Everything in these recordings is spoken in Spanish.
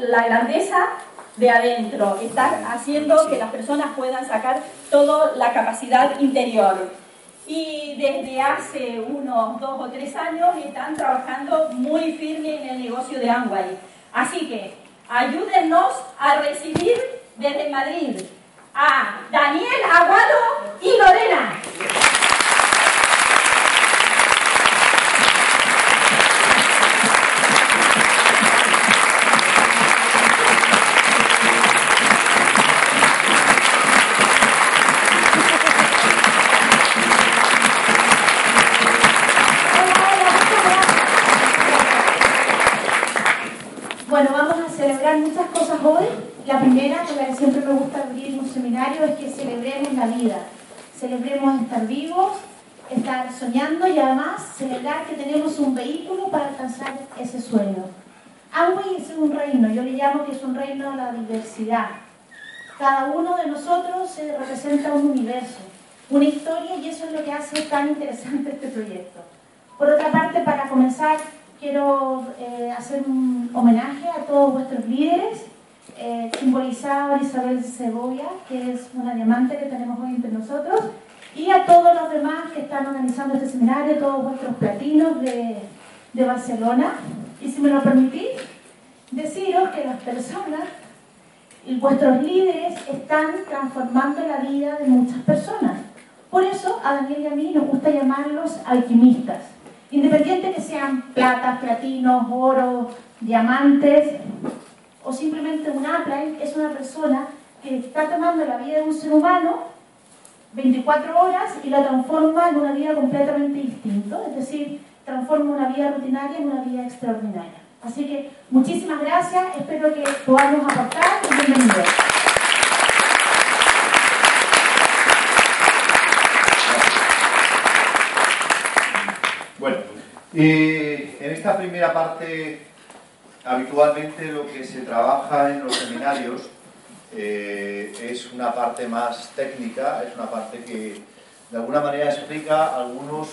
La grandeza de adentro, está haciendo que las personas puedan sacar toda la capacidad interior. Y desde hace unos dos o tres años están trabajando muy firme en el negocio de Amway. Así que ayúdennos a recibir desde Madrid a Daniel Aguado y Lorena. Bueno, vamos a celebrar muchas cosas hoy. La primera, con la que siempre me gusta abrir un seminario, es que celebremos la vida. Celebremos estar vivos, estar soñando y además celebrar que tenemos un vehículo para alcanzar ese sueño. Amway es un reino, yo le llamo que es un reino de la diversidad. Cada uno de nosotros se representa un universo, una historia y eso es lo que hace tan interesante este proyecto. Por otra parte, para comenzar, quiero eh, hacer un homenaje a todos vuestros líderes, eh, simbolizado por Isabel Cebolla, que es una diamante que tenemos hoy entre nosotros, y a todos los demás que están organizando este seminario, todos vuestros platinos de, de Barcelona. Y si me lo permitís, deciros que las personas y vuestros líderes están transformando la vida de muchas personas. Por eso a Daniel y a mí nos gusta llamarlos alquimistas. Independiente que sean platas, platinos, oro, diamantes o simplemente un upline, es una persona que está tomando la vida de un ser humano 24 horas y la transforma en una vida completamente distinta, es decir, transforma una vida rutinaria en una vida extraordinaria. Así que muchísimas gracias, espero que podamos aportar y bienvenidos. Bueno, eh, en esta primera parte, habitualmente lo que se trabaja en los seminarios eh, es una parte más técnica, es una parte que de alguna manera explica algunos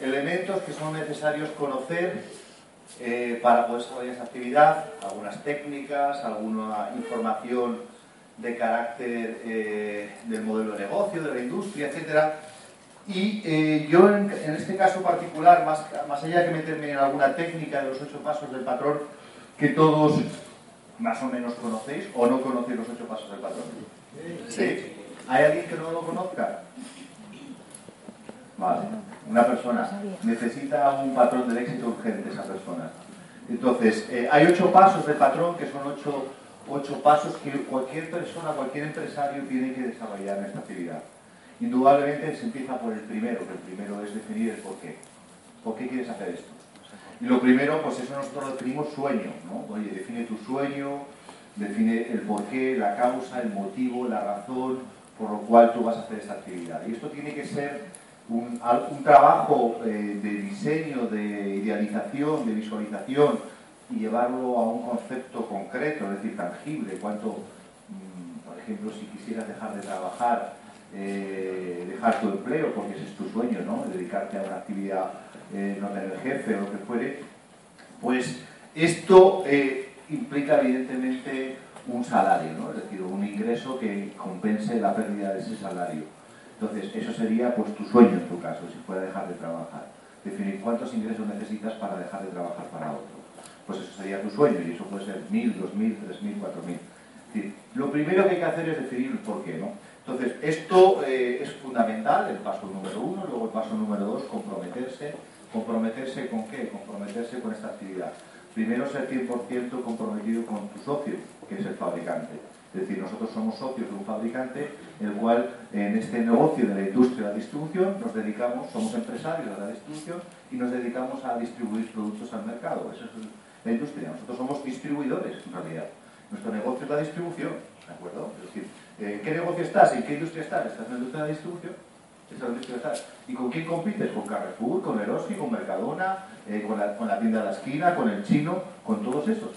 elementos que son necesarios conocer eh, para poder desarrollar esa actividad, algunas técnicas, alguna información de carácter eh, del modelo de negocio, de la industria, etcétera. Y eh, yo en, en, este caso particular, más, más allá de meterme en alguna técnica de los ocho pasos del patrón, que todos más o menos conocéis, o no conocéis los ocho pasos del patrón. ¿Sí? ¿Hay alguien que no lo conozca? Vale. Una persona necesita un patrón del éxito urgente, esa persona. Entonces, eh, hay ocho pasos del patrón que son ocho, ocho pasos que cualquier persona, cualquier empresario tiene que desarrollar en esta actividad. Indudablemente se empieza por el primero, que el primero es definir el por qué. ¿Por qué quieres hacer esto? Y lo primero, pues eso nosotros lo definimos sueño, ¿no? Oye, define tu sueño, define el porqué, la causa, el motivo, la razón por lo cual tú vas a hacer esta actividad. Y esto tiene que ser un, trabajo eh, de diseño, de idealización, de visualización y llevarlo a un concepto concreto, es decir, tangible. Cuánto, mmm, por ejemplo, si quisieras dejar de trabajar, eh, dejar tu empleo, porque ese es tu sueño, ¿no? Dedicarte a una actividad eh, no tener jefe o lo que fuere, pues esto eh, implica evidentemente un salario, ¿no? es decir, un ingreso que compense la pérdida de ese salario. Entonces, eso sería pues tu sueño en tu caso, si fuera dejar de trabajar. Definir cuántos ingresos necesitas para dejar de trabajar para otro. Pues eso sería tu sueño, y eso puede ser mil, dos mil, tres mil, cuatro mil. Lo primero que hay que hacer es definir por qué, ¿no? Entonces, esto eh, es fundamental, el paso número uno, luego el paso número dos, comprometerse ¿Comprometerse con qué? Comprometerse con esta actividad. Primero ser 100% comprometido con tu socio, que es el fabricante. Es decir, nosotros somos socios de un fabricante, el cual en este negocio de la industria de la distribución nos dedicamos, somos empresarios de la distribución y nos dedicamos a distribuir productos al mercado. Eso es la industria. Nosotros somos distribuidores, en realidad. Nuestro negocio es la distribución, ¿de acuerdo? Es decir, ¿en qué negocio estás? ¿En qué industria estás? ¿Estás en la industria de la distribución? ¿Estás en la industria de ¿Y con quién compites? ¿Con Carrefour, con Eroski, con Mercadona, eh, con, la, tienda de la esquina, con el chino, con todos esos?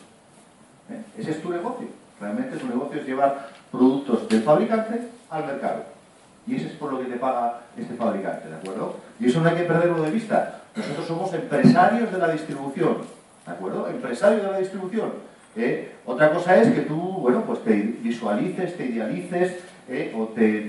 ¿Eh? Ese es tu negocio. Realmente tu negocio es llevar productos del fabricante al mercado. Y ese es por lo que te paga este fabricante, ¿de acuerdo? Y eso no hay que perderlo de vista. Nosotros somos empresarios de la distribución, ¿de acuerdo? Empresarios de la distribución. ¿Eh? Otra cosa es que tú, bueno, pues te visualices, te idealices ¿eh? o te,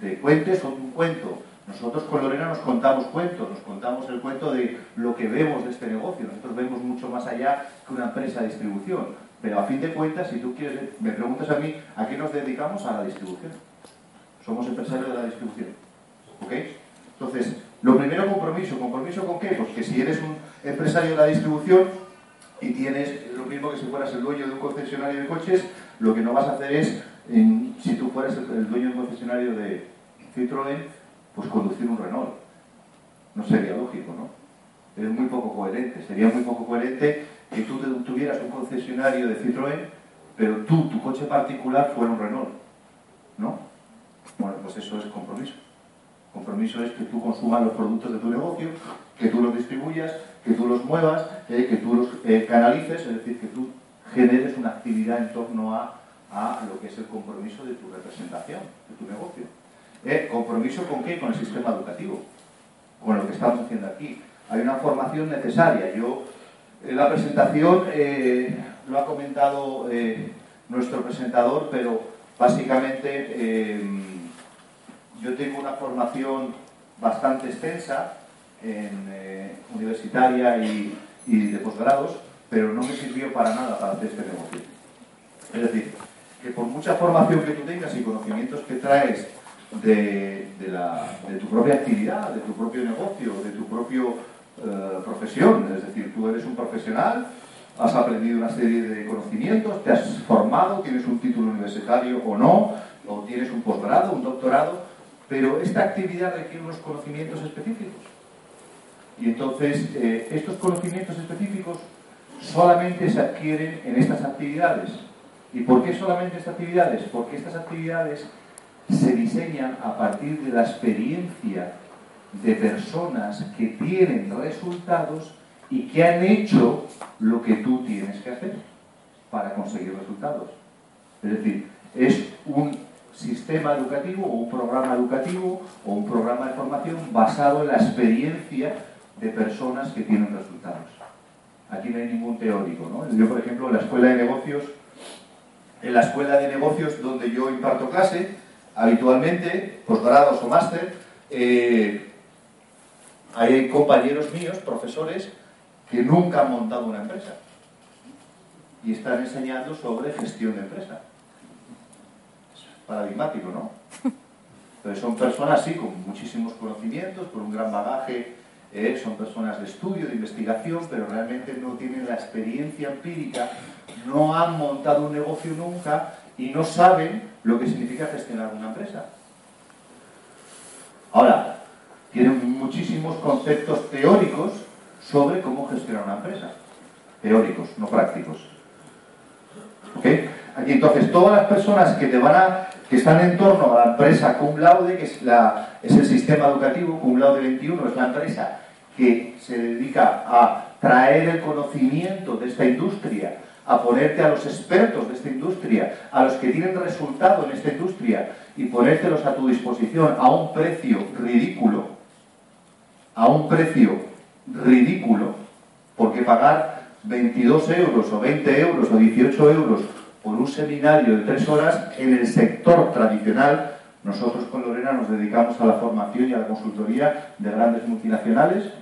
te, cuentes un cuento. Nosotros con Lorena nos contamos cuentos, nos contamos el cuento de lo que vemos de este negocio. Nosotros vemos mucho más allá que una empresa de distribución. Pero a fin de cuentas, si tú quieres, me preguntas a mí, ¿a qué nos dedicamos? A la distribución. Somos empresarios de la distribución. ¿Ok? Entonces, lo primero, compromiso. ¿Compromiso con qué? Pues que si eres un empresario de la distribución y tienes lo mismo que si fueras el dueño de un concesionario de coches, lo que no vas a hacer es, si tú fueras el, dueño de un concesionario de Citroën, pues conducir un Renault. No sería lógico, ¿no? Es muy poco coherente. Sería muy poco coherente que tú tuvieras un concesionario de Citroën, pero tú, tu coche particular, fuera un Renault. ¿No? Bueno, pues eso es compromiso. Compromiso es que tú consumas los productos de tu negocio, que tú los distribuyas, que tú los muevas, eh, que tú los eh, canalices, es decir, que tú generes una actividad en torno a, lo que es el compromiso de tu representación, de tu negocio. Eh, ¿Compromiso con qué? Con el sistema educativo, con lo que estamos haciendo aquí. Hay una formación necesaria. Yo, en la presentación lo ha comentado nuestro presentador, pero básicamente yo tengo una formación bastante extensa, en, eh, universitaria y, de posgrados, pero no me sirvió para nada para hacer este negocio. Es decir, que por mucha formación que tú tengas y conocimientos que traes de, tu propia actividad, de tu propio negocio, de tu propia eh, profesión, es decir, tú eres un profesional, has aprendido una serie de conocimientos, te has formado, tienes un título universitario o no, o tienes un posgrado, un doctorado, pero esta actividad requiere unos conocimientos específicos. Y entonces, eh, estos conocimientos específicos solamente se adquieren en estas actividades. ¿Y por qué solamente estas actividades? Porque estas actividades se diseñan a partir de la experiencia de personas que tienen resultados y que han hecho lo que tú tienes que hacer para conseguir resultados. Es decir, es un sistema educativo o un programa educativo o un programa de formación basado en la experiencia de personas que tienen resultados. Aquí no hay ningún teórico. ¿no? Yo, por ejemplo, en la escuela de negocios, en la escuela de negocios donde yo imparto clase, habitualmente, posgrados o máster, eh, hay compañeros míos, profesores, que nunca han montado una empresa y están enseñando sobre gestión de empresa. Es paradigmático, ¿no? Entonces son personas, sí, con muchísimos conocimientos, con un gran bagaje eh, son personas de estudio, de investigación, pero realmente no tienen la experiencia empírica, no han montado un negocio nunca y no saben lo que significa gestionar una empresa. Ahora, tienen muchísimos conceptos teóricos sobre cómo gestionar una empresa. Teóricos, no prácticos. ¿Ok? Aquí entonces, todas las personas que te van a que están en torno a la empresa cum laude, que es, la, es el sistema educativo, cum laude 21 es la empresa que se dedica a traer el conocimiento de esta industria, a ponerte a los expertos de esta industria, a los que tienen resultado en esta industria y ponértelos a tu disposición a un precio ridículo, a un precio ridículo, porque pagar 22 euros o 20 euros o 18 euros por un seminario de tres horas en el sector tradicional, nosotros con Lorena nos dedicamos a la formación y a la consultoría de grandes multinacionales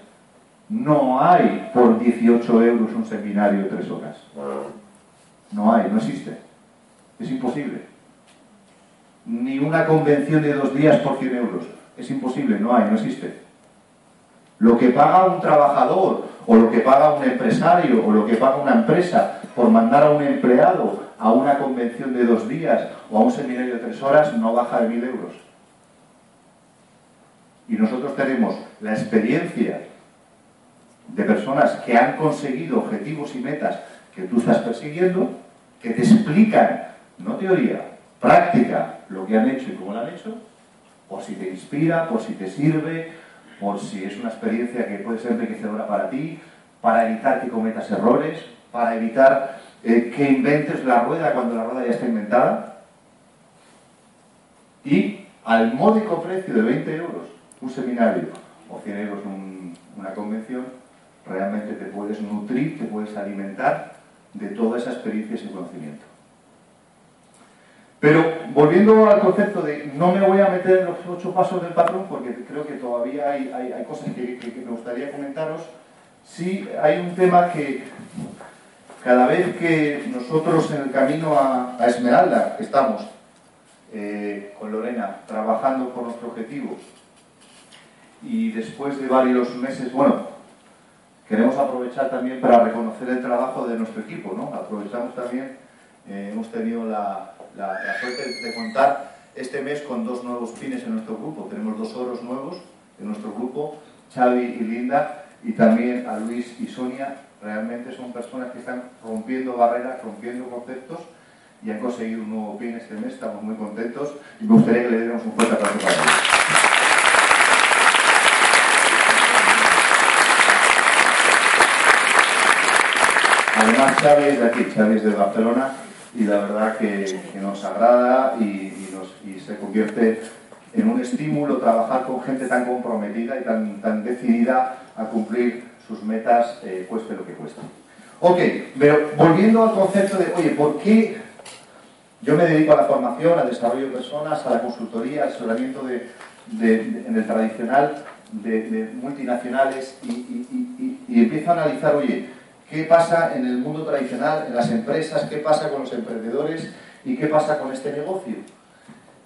no hay por 18 euros un seminario de tres horas. No hay, no existe. Es imposible. Ni una convención de dos días por 100 euros. Es imposible, no hay, no existe. Lo que paga un trabajador, o lo que paga un empresario, o lo que paga una empresa por mandar a un empleado a una convención de dos días o a un seminario de tres horas, no baja de mil euros. Y nosotros tenemos la experiencia de personas que han conseguido objetivos y metas que tú estás persiguiendo, que te explican, no teoría, práctica, lo que han hecho y cómo lo han hecho, por si te inspira, por si te sirve, por si es una experiencia que puede ser enriquecedora para ti, para evitar que cometas errores, para evitar eh, que inventes la rueda cuando la rueda ya está inventada. Y al módico precio de 20 euros un seminario o 100 euros una convención, realmente te puedes nutrir, te puedes alimentar de toda esa experiencia y ese conocimiento. Pero volviendo al concepto de no me voy a meter en los ocho pasos del patrón, porque creo que todavía hay, cosas que, me gustaría comentaros, sí hay un tema que cada vez que nosotros en el camino a, Esmeralda estamos eh, con Lorena trabajando por nuestro objetivo y después de varios meses, bueno, queremos aprovechar también para reconocer el trabajo de nuestro equipo, ¿no? Aprovechamos también, eh, hemos tenido la, suerte de contar este mes con dos nuevos pines en nuestro grupo. Tenemos dos oros nuevos en nuestro grupo, Xavi y Linda, y también a Luis y Sonia. Realmente son personas que están rompiendo barreras, rompiendo conceptos y han conseguido un nuevo pin este mes. Estamos muy contentos y me gustaría que le diéramos un fuerte aplauso para ellos. Además, Xavi es de aquí, Xavi es de Barcelona y la verdad que, nos agrada y, se convierte en un estímulo trabajar con gente tan comprometida y tan, decidida a cumplir sus metas, eh, cueste lo que cueste. Ok, pero volviendo al concepto de, oye, ¿por qué yo me dedico a la formación, al desarrollo de personas, a la consultoría, al asesoramiento de, en el tradicional de, multinacionales y empiezo a analizar, oye, qué pasa en el mundo tradicional, en las empresas, qué pasa con los emprendedores y qué pasa con este negocio.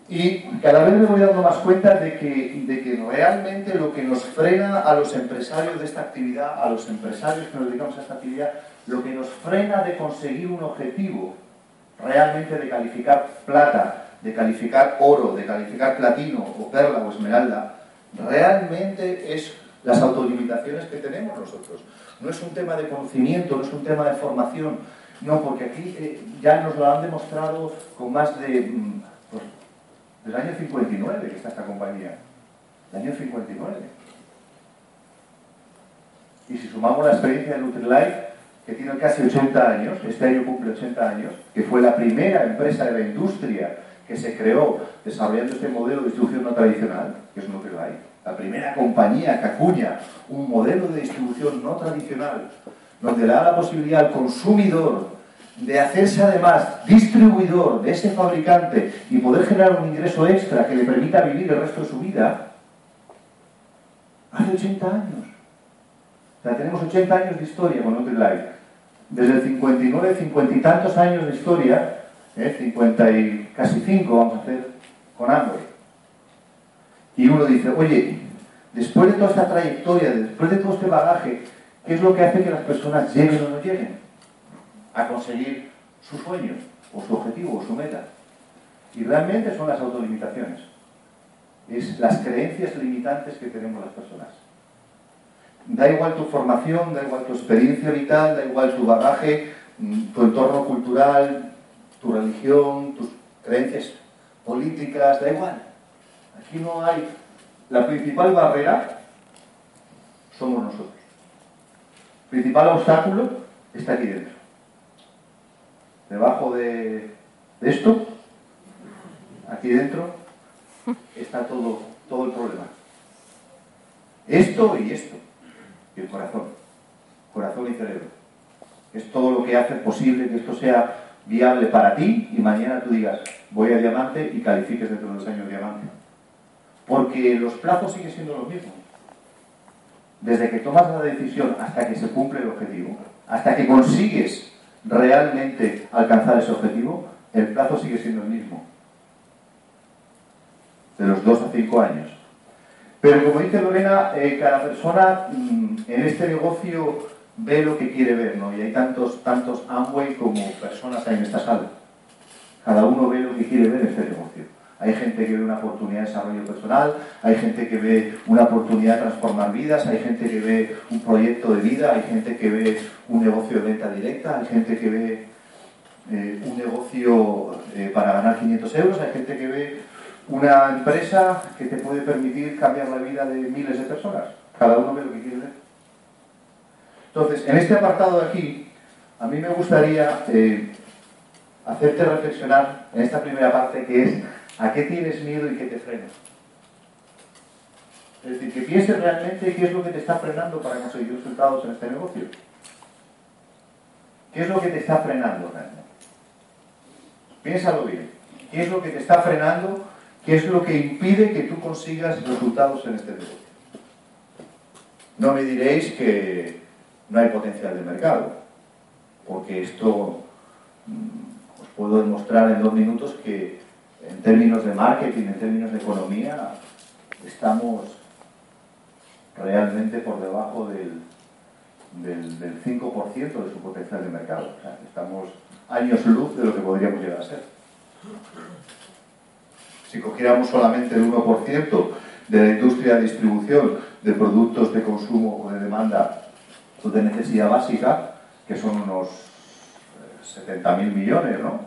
Y cada vez me voy dando más cuenta de que, de que realmente lo que nos frena a los empresarios de esta actividad, a los empresarios que nos dedicamos a esta actividad, lo que nos frena de conseguir un objetivo, realmente de calificar plata, de calificar oro, de calificar platino o perla o esmeralda, realmente es las autolimitaciones que tenemos nosotros. No es un tema de conocimiento, no es un tema de formación, no, porque aquí eh, ya nos lo han demostrado con más de... Mm, pues, del año 59 que está esta compañía. El año 59. Y si sumamos la experiencia de Nutrilite, que tiene casi 80 años, este año cumple 80 años, que fue la primera empresa de la industria que se creó desarrollando este modelo de distribución no tradicional, que es Nutrilite, la primera compañía que un modelo de distribución no tradicional, donde le da la posibilidad al consumidor de hacerse además distribuidor de ese fabricante y poder generar un ingreso extra que le permita vivir el resto de su vida, hace 80 años. O sea, tenemos 80 años de historia con Nutrilite. Desde el 59, 50 y tantos años de historia, ¿eh? 50 y casi 5 vamos a hacer con Android. Y uno dice, oye, después de toda esta trayectoria, después de todo este bagaje, ¿qué es lo que hace que las personas lleguen o no lleguen a conseguir su sueño, o su objetivo, o su meta? Y realmente son las autolimitaciones. Es las creencias limitantes que tenemos las personas. Da igual tu formación, da igual tu experiencia vital, da igual tu bagaje, mm, tu entorno cultural, tu religión, tus creencias políticas, da igual. Aquí no hay... La principal barrera somos nosotros. El principal obstáculo está aquí dentro. Debajo de, esto, aquí dentro, está todo, todo el problema. Esto y esto. Y el corazón. Corazón y cerebro. Es todo lo que hace posible que esto sea viable para ti y mañana tú digas, voy a diamante y califiques dentro de los años diamante. Porque los plazos siguen siendo los mismos. Desde que tomas la decisión hasta que se cumple el objetivo, hasta que consigues realmente alcanzar ese objetivo, el plazo sigue siendo el mismo. De los 2 a 5 años. Pero como dice Lorena, eh, cada persona mm, en este negocio ve lo que quiere ver, ¿no? Y hay tantos, tantos Amway como personas en esta sala. Cada uno ve lo que quiere ver en este negocio. Hay gente que ve una oportunidad de desarrollo personal, hay gente que ve una oportunidad de transformar vidas, hay gente que ve un proyecto de vida, hay gente que ve un negocio de venta directa, hay gente que ve eh, un negocio eh, para ganar 500 euros, hay gente que ve una empresa que te puede permitir cambiar la vida de miles de personas. Cada uno ve lo que quiere ver. Entonces, en este apartado de aquí, a mí me gustaría eh, hacerte reflexionar en esta primera parte que es ¿a qué tienes miedo y qué te frena? Es decir, que pienses realmente qué es lo que te está frenando para conseguir resultados en este negocio. ¿Qué es lo que te está frenando realmente? Piénsalo bien. ¿Qué es lo que te está frenando? ¿Qué es lo que impide que tú consigas resultados en este negocio? No me diréis que no hay potencial de mercado, porque esto mm, os puedo demostrar en dos minutos que en términos de marketing, en términos de economía, estamos realmente por debajo del, del, 5% de su potencial de mercado. Estamos años luz de lo que podríamos llegar a ser. Si cogiéramos solamente el 1% de la industria de distribución de productos de consumo o de demanda o de necesidad básica, que son unos 70.000 eh, millones, ¿no?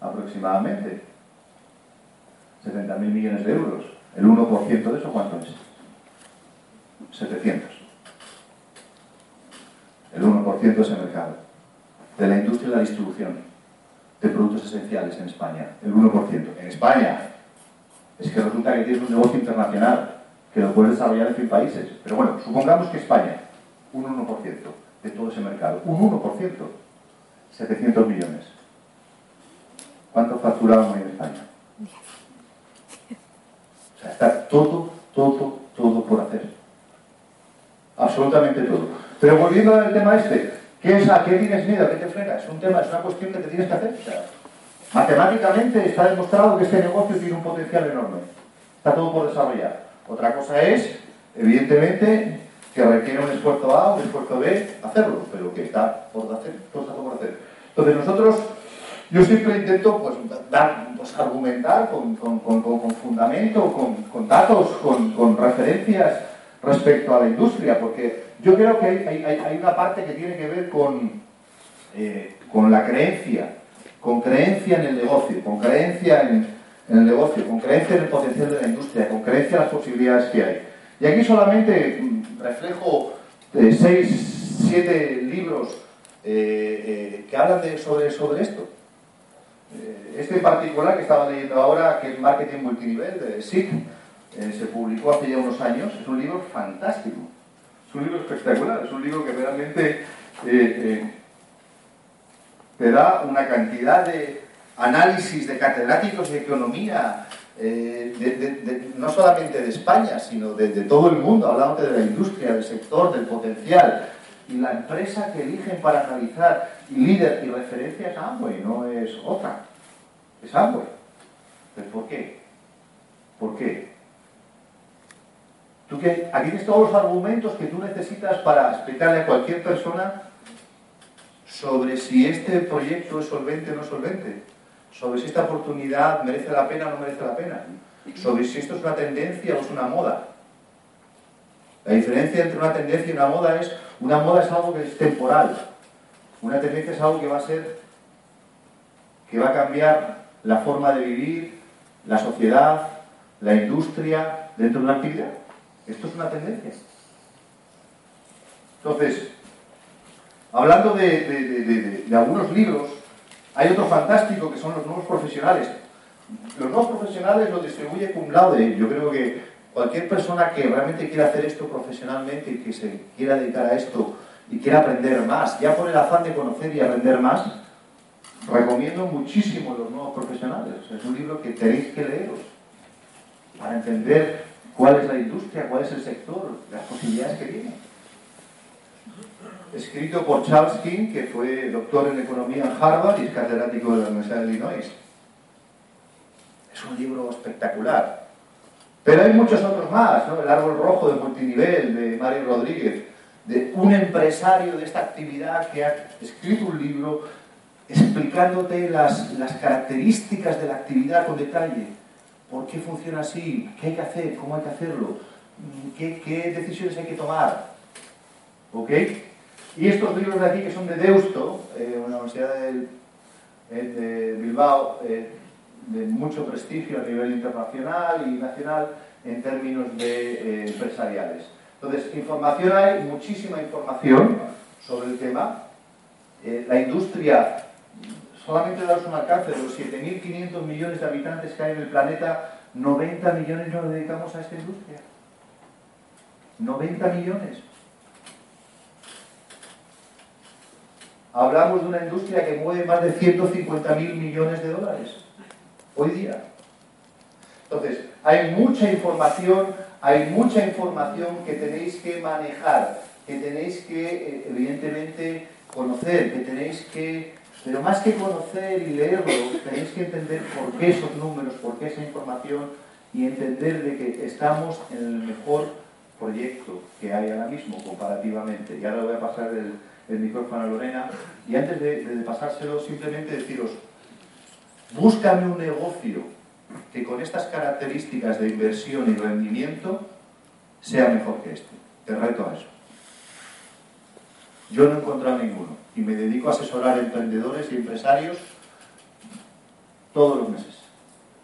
Aproximadamente. 70.000 millones de euros. ¿El 1% de eso cuánto es? 700. El 1% de ese mercado. De la industria de la distribución de productos esenciales en España. El 1%. En España. Es que resulta que tienes un negocio internacional que lo puedes desarrollar en 100 países. Pero bueno, supongamos que España, un 1% de todo ese mercado. Un 1%. 700 millones. ¿Cuánto facturamos en España? Sea, está todo, todo, todo por hacer. Absolutamente todo. Pero volviendo al tema este, ¿qué es a qué tienes miedo? ¿A qué te frena? Es un tema, es una cuestión que te tienes que hacer. matemáticamente está demostrado que este negocio tiene un potencial enorme. Está todo por desarrollar. Otra cosa es, evidentemente, que requiere un esfuerzo A, un esfuerzo B, hacerlo, pero que está por hacer, todo está por hacer. Entonces nosotros yo siempre intento pues, dar, pues, argumentar con, fundamento, con, datos, con, referencias respecto a la industria, porque yo creo que hay, una parte que tiene que ver eh, con, la creencia, con creencia en el negocio, con creencia en, el negocio, con creencia en el potencial de la industria, con creencia en las posibilidades que hay. Y aquí solamente mm, reflejo eh, seis, siete libros eh, que hablan de, sobre, sobre esto. Eh, este en particular que estaba leyendo ahora, que es Marketing Multinivel, de SIC, eh, se publicó hace ya unos años, es un libro fantástico, es un libro espectacular, es un libro que realmente eh, te da una cantidad de análisis de catedráticos de economía, no solamente de España, sino de, todo el mundo, hablando de la industria, del sector, del potencial. Y la empresa que eligen para analizar líder y referencia es Amway, no es otra. Es Amway. ¿Por qué? ¿Por qué? Tú que aquí tienes todos los argumentos que tú necesitas para explicarle a cualquier persona sobre si este proyecto es solvente o no solvente, sobre si esta oportunidad merece la pena o no merece la pena, sobre si esto es una tendencia o es una moda. La diferencia entre una tendencia y una moda es, una moda es algo que es temporal, una tendencia es algo que va a ser, que va a cambiar la forma de vivir, la sociedad, la industria dentro de una actividad. Esto es una tendencia. Entonces, hablando de, algunos libros, hay otro fantástico que son los nuevos profesionales. Los nuevos profesionales los distribuye cum laude. Yo creo que cualquier persona que realmente quiera hacer esto profesionalmente y que se quiera dedicar a esto y quiere aprender más, ya por el afán de conocer y aprender más, recomiendo muchísimo los nuevos profesionales. Es un libro que tenéis que leeros para entender cuál es la industria, cuál es el sector, las posibilidades que tiene. Escrito por Charles King, que fue doctor en economía en Harvard y es catedrático de la Universidad de Illinois. Es un libro espectacular. Pero hay muchos otros más, ¿no? El árbol rojo de multinivel de Mario Rodríguez, de un empresario de esta actividad que ha escrito un libro explicándote las, características de la actividad con detalle, ¿Por qué funciona así? ¿Qué hay que hacer? ¿Cómo hay que hacerlo? ¿Qué, qué decisiones hay que tomar? ¿Ok? Y estos libros de aquí, que son de Deusto, eh, una universidad de, de Bilbao, eh, de mucho prestigio a nivel internacional y nacional en términos de eh, empresariales. Entonces, información hay, muchísima información sobre el tema. Eh, la industria, solamente daros un alcance de los 7.500 millones de habitantes que hay en el planeta, 90 millones nos dedicamos a esta industria. 90 millones. Hablamos de una industria que mueve más de 150.000 millones de dólares hoy día. Entonces, hay mucha información, hay mucha información que tenéis que manejar, que tenéis que, eh, evidentemente, conocer, que tenéis que, pero más que conocer y leerlo, tenéis que entender por qué esos números, por qué esa información y entender de que estamos en el mejor proyecto que hay ahora mismo comparativamente. Y ahora voy a pasar el, micrófono a Lorena y antes de pasárselo simplemente deciros, búscame un negocio que con estas características de inversión y rendimiento sea mejor que este. Te reto a eso. Yo no he encontrado ninguno y me dedico a asesorar emprendedores y empresarios todos los meses.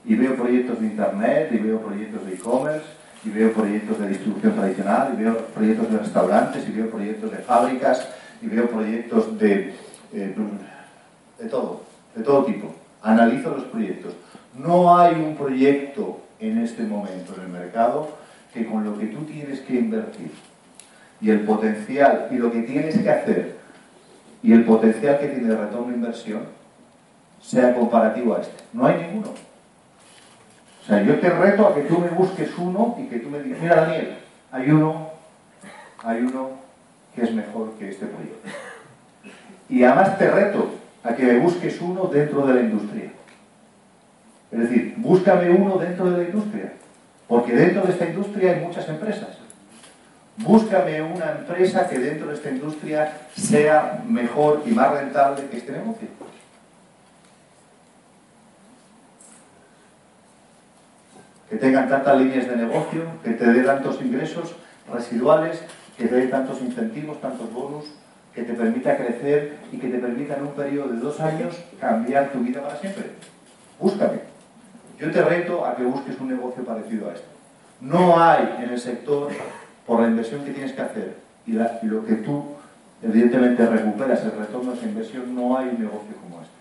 Y veo proyectos de Internet, y veo proyectos de e-commerce, y veo proyectos de distribución tradicional, y veo proyectos de restaurantes, y veo proyectos de fábricas, y veo proyectos de, eh, de todo, de todo tipo. Analizo los proyectos. No hay un proyecto en este momento en el mercado que con lo que tú tienes que invertir y el potencial y lo que tienes que hacer y el potencial que tiene de retorno de inversión sea comparativo a este. No hay ninguno. O sea, yo te reto a que tú me busques uno y que tú me digas, mira Daniel, hay uno, hay uno que es mejor que este proyecto. Y además te reto a que me busques uno dentro de la industria. Es decir, búscame uno dentro de la industria, porque dentro de esta industria hay muchas empresas. Búscame una empresa que dentro de esta industria sea mejor y más rentable que este negocio. Que tengan tantas líneas de negocio, que te dé tantos ingresos residuales, que te dé tantos incentivos, tantos bonos, que te permita crecer y que te permita en un periodo de dos años cambiar tu vida para siempre. Búscame. Yo te reto a que busques un negocio parecido a este. No hay en el sector, por la inversión que tienes que hacer y, lo que tú, evidentemente, recuperas el retorno de esa inversión, no hay un negocio como este.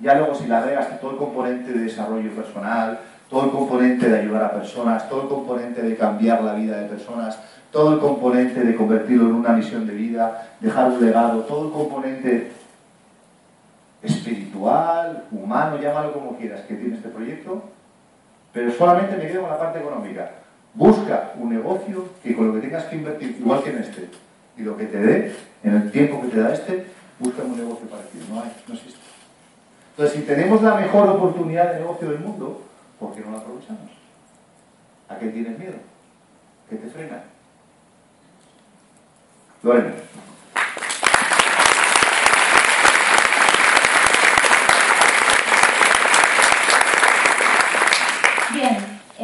Ya luego, si le agregas todo el componente de desarrollo personal, todo el componente de ayudar a personas, todo el componente de cambiar la vida de personas, todo el componente de convertirlo en una misión de vida, dejar un legado, todo el componente espiritual, humano, llámalo como quieras, que tiene este proyecto, pero solamente me quedo con la parte económica. Busca un negocio que con lo que tengas que invertir, igual que en este, y lo que te dé, en el tiempo que te da este, busca un negocio parecido. No hay, no existe. Entonces, si tenemos la mejor oportunidad de negocio del mundo, ¿por qué no la aprovechamos? ¿A qué tienes miedo? ¿Qué te frena? Lorena.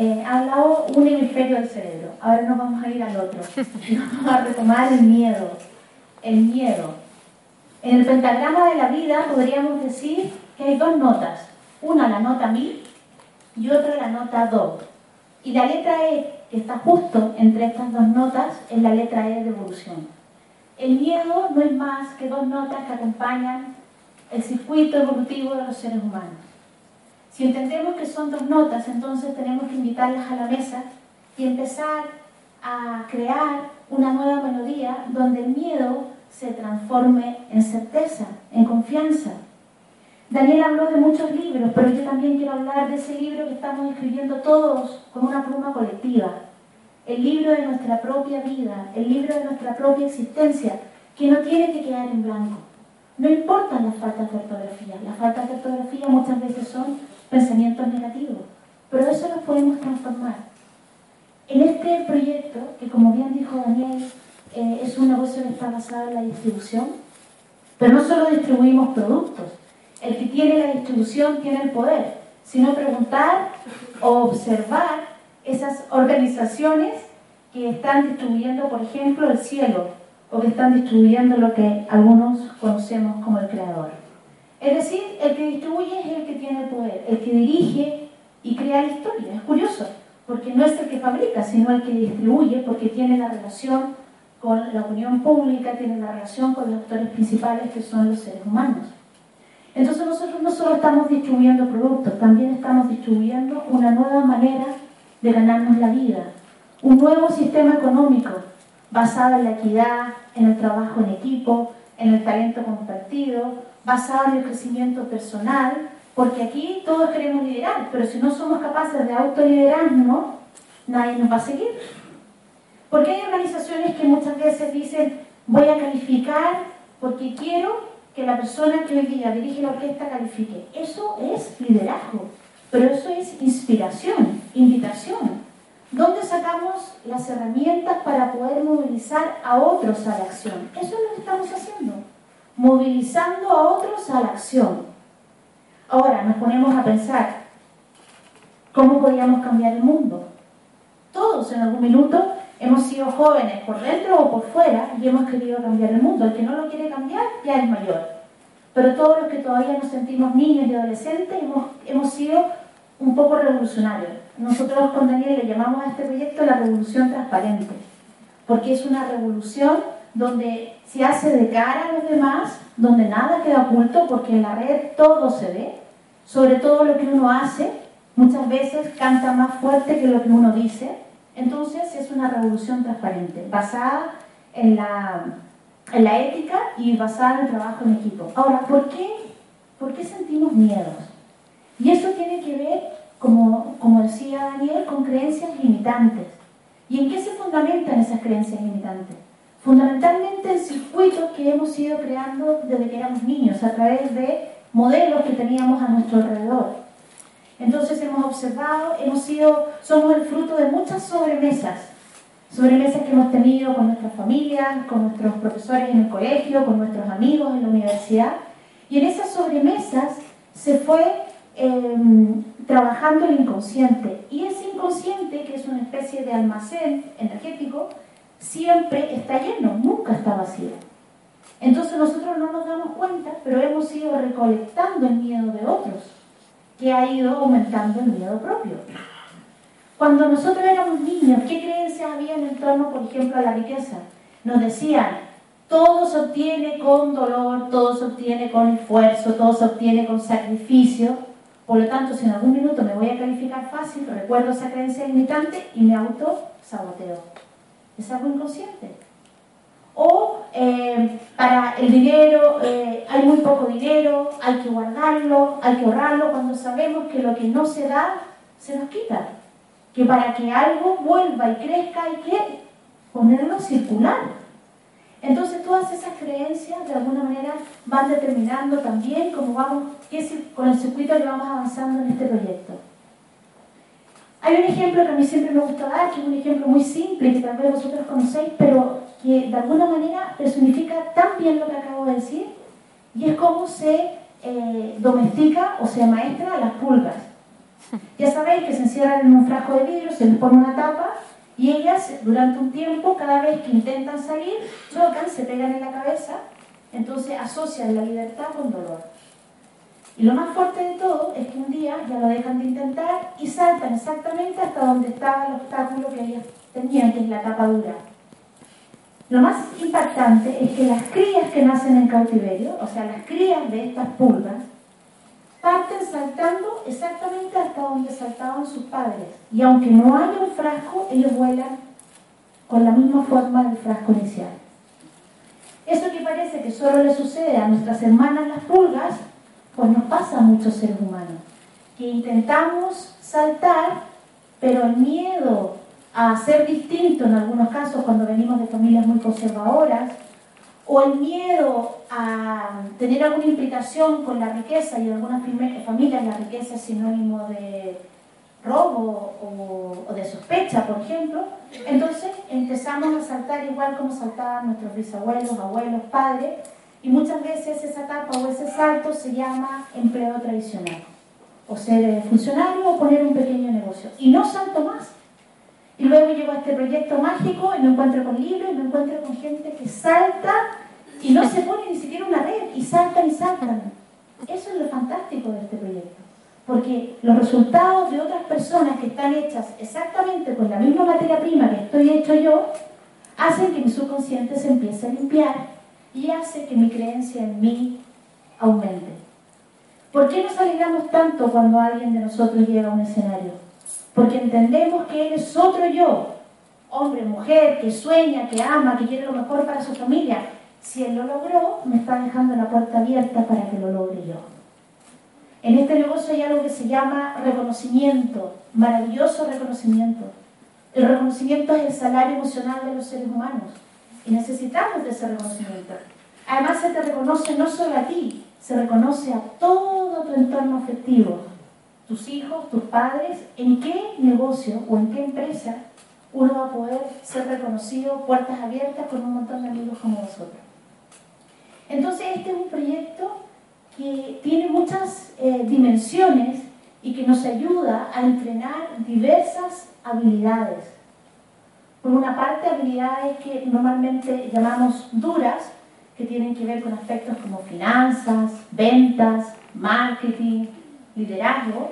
eh, ha hablado un hemisferio del cerebro, ahora nos vamos a ir al otro. vamos a retomar el miedo. El miedo. En el pentagrama de la vida podríamos decir que hay dos notas. Una la nota mi y otra la nota do. Y la letra E, que está justo entre estas dos notas, es la letra E de evolución. El miedo no es más que dos notas que acompañan el circuito evolutivo de los seres humanos. Si entendemos que son dos notas, entonces tenemos que invitarlas a la mesa y empezar a crear una nueva melodía donde el miedo se transforme en certeza, en confianza. Daniel habló de muchos libros, pero yo también quiero hablar de ese libro que estamos escribiendo todos con una pluma colectiva. El libro de nuestra propia vida, el libro de nuestra propia existencia, que no tiene que quedar en blanco. No importan las faltas de ortografía, las faltas de ortografía muchas veces son pensamientos negativos, pero eso lo podemos transformar. En este proyecto, que como bien dijo Daniel, eh, es un negocio que está basado en la distribución, pero no solo distribuimos productos, el que tiene la distribución tiene el poder. sino preguntar o observar esas organizaciones que están distribuyendo, por ejemplo, el cielo o que están distribuyendo lo que algunos conocemos como el creador. Es decir, el que distribuye es el que tiene el poder, el que dirige y crea la historia. Es curioso, porque no es el que fabrica, sino el que distribuye, porque tiene la relación con la opinión pública, tiene la relación con los actores principales que son los seres humanos. Entonces nosotros no solo estamos distribuyendo productos, también estamos distribuyendo una nueva manera de ganarnos la vida, un nuevo sistema económico basado en la equidad, en el trabajo en equipo, en el talento compartido, basado en el crecimiento personal, porque aquí todos queremos liderar, pero si no somos capaces de autoliderarnos, nadie nos va a seguir. Porque hay organizaciones que muchas veces dicen, voy a calificar porque quiero que la persona que hoy día dirige la orquesta califique. Eso es liderazgo, pero eso es inspiración, invitación. ¿Dónde sacamos las herramientas para poder movilizar a otros a la acción? Eso es lo que estamos haciendo, movilizando a otros a la acción. Ahora nos ponemos a pensar, ¿cómo podríamos cambiar el mundo? Todos en algún minuto hemos sido jóvenes por dentro o por fuera y hemos querido cambiar el mundo. El que no lo quiere cambiar ya es mayor. Pero todos los que todavía nos sentimos niños y adolescentes hemos, hemos sido un poco revolucionarios. Nosotros con Daniel le llamamos a este proyecto la revolución transparente, porque es una revolución donde se hace de cara a los demás, donde nada queda oculto, porque en la red todo se ve, sobre todo lo que uno hace, muchas veces canta más fuerte que lo que uno dice, entonces es una revolución transparente, basada en la, en la ética y basada en el trabajo en equipo. Ahora, ¿por qué, ¿por qué sentimos miedos? Y eso tiene que ver, como, como decía Daniel, con creencias limitantes. ¿Y en qué se fundamentan esas creencias limitantes? Fundamentalmente en circuitos que hemos ido creando desde que éramos niños, a través de modelos que teníamos a nuestro alrededor. Entonces hemos observado, hemos sido, somos el fruto de muchas sobremesas, sobremesas que hemos tenido con nuestras familias, con nuestros profesores en el colegio, con nuestros amigos en la universidad, y en esas sobremesas se fue em, trabajando el inconsciente, y ese inconsciente, que es una especie de almacén energético, siempre está lleno, nunca está vacío. Entonces nosotros no nos damos cuenta, pero hemos ido recolectando el miedo de otros que ha ido aumentando el miedo propio. Cuando nosotros éramos niños, ¿qué creencias había en torno, por ejemplo, a la riqueza? Nos decían, todo se obtiene con dolor, todo se obtiene con esfuerzo, todo se obtiene con sacrificio. Por lo tanto, si en algún minuto me voy a calificar fácil, recuerdo esa creencia limitante y me auto-saboteo. Es algo inconsciente. O eh, para el dinero, eh, hay muy poco dinero, hay que guardarlo, hay que ahorrarlo, cuando sabemos que lo que no se da, se nos quita. Que para que algo vuelva y crezca hay que ponerlo circular. Entonces todas esas creencias de alguna manera van determinando también cómo vamos, con el circuito que vamos avanzando en este proyecto. Hay un ejemplo que a mí siempre me gusta dar, que es un ejemplo muy simple, que tal vez vosotros conocéis, pero que de alguna manera personifica tan bien lo que acabo de decir, y es cómo se eh, domestica o se maestra las pulgas. Ya sabéis que se encierran en un frasco de vidrio, se les pone una tapa, y ellas durante un tiempo, cada vez que intentan salir, chocan, se pegan en la cabeza, entonces asocian la libertad con dolor. Y lo más fuerte de todo es que un día ya lo dejan de intentar y saltan exactamente hasta donde estaba el obstáculo que ellas tenían, que es la tapa dura. Lo más impactante es que las crías que nacen en cautiverio, o sea, las crías de estas pulgas, parten saltando exactamente hasta donde saltaban sus padres. Y aunque no haya un frasco, ellos vuelan con la misma forma del frasco inicial. Eso que parece que solo le sucede a nuestras hermanas las pulgas, pues nos pasa a muchos seres humanos, que intentamos saltar, pero el miedo a ser distinto en algunos casos cuando venimos de familias muy conservadoras, o el miedo a tener alguna implicación con la riqueza, y en algunas familias la riqueza es sinónimo de robo o, de sospecha, por ejemplo, entonces empezamos a saltar igual como saltaban nuestros bisabuelos, abuelos, padres, y muchas veces esa etapa o ese salto se llama empleo tradicional. o ser eh, funcionario o poner un pequeño negocio. Y no salto más. Y luego llego a este proyecto mágico y me encuentro con libros y me encuentro con gente que salta y no se pone ni siquiera una red y saltan y saltan. Eso es lo fantástico de este proyecto. Porque los resultados de otras personas que están hechas exactamente con la misma materia prima que estoy hecho yo, hacen que mi subconsciente se empiece a limpiar y hace que mi creencia en mí aumente. ¿Por qué nos alegramos tanto cuando alguien de nosotros llega a un escenario? Porque entendemos que él es otro yo, hombre, mujer, que sueña, que ama, que quiere lo mejor para su familia. Si él lo logró, me está dejando la puerta abierta para que lo logre yo. En este negocio hay algo que se llama reconocimiento, maravilloso reconocimiento. El reconocimiento es el salario emocional de los seres humanos y necesitamos de ese reconocimiento. Además se te reconoce no solo a ti, se reconoce a todo tu entorno afectivo, tus hijos, tus padres, en qué negocio o en qué empresa uno va a poder ser reconocido, puertas abiertas con un montón de amigos como vosotros. Entonces este es un proyecto que tiene muchas eh, dimensiones y que nos ayuda a entrenar diversas habilidades. Por una parte, habilidades que normalmente llamamos duras, que tienen que ver con aspectos como finanzas, ventas, marketing, liderazgo,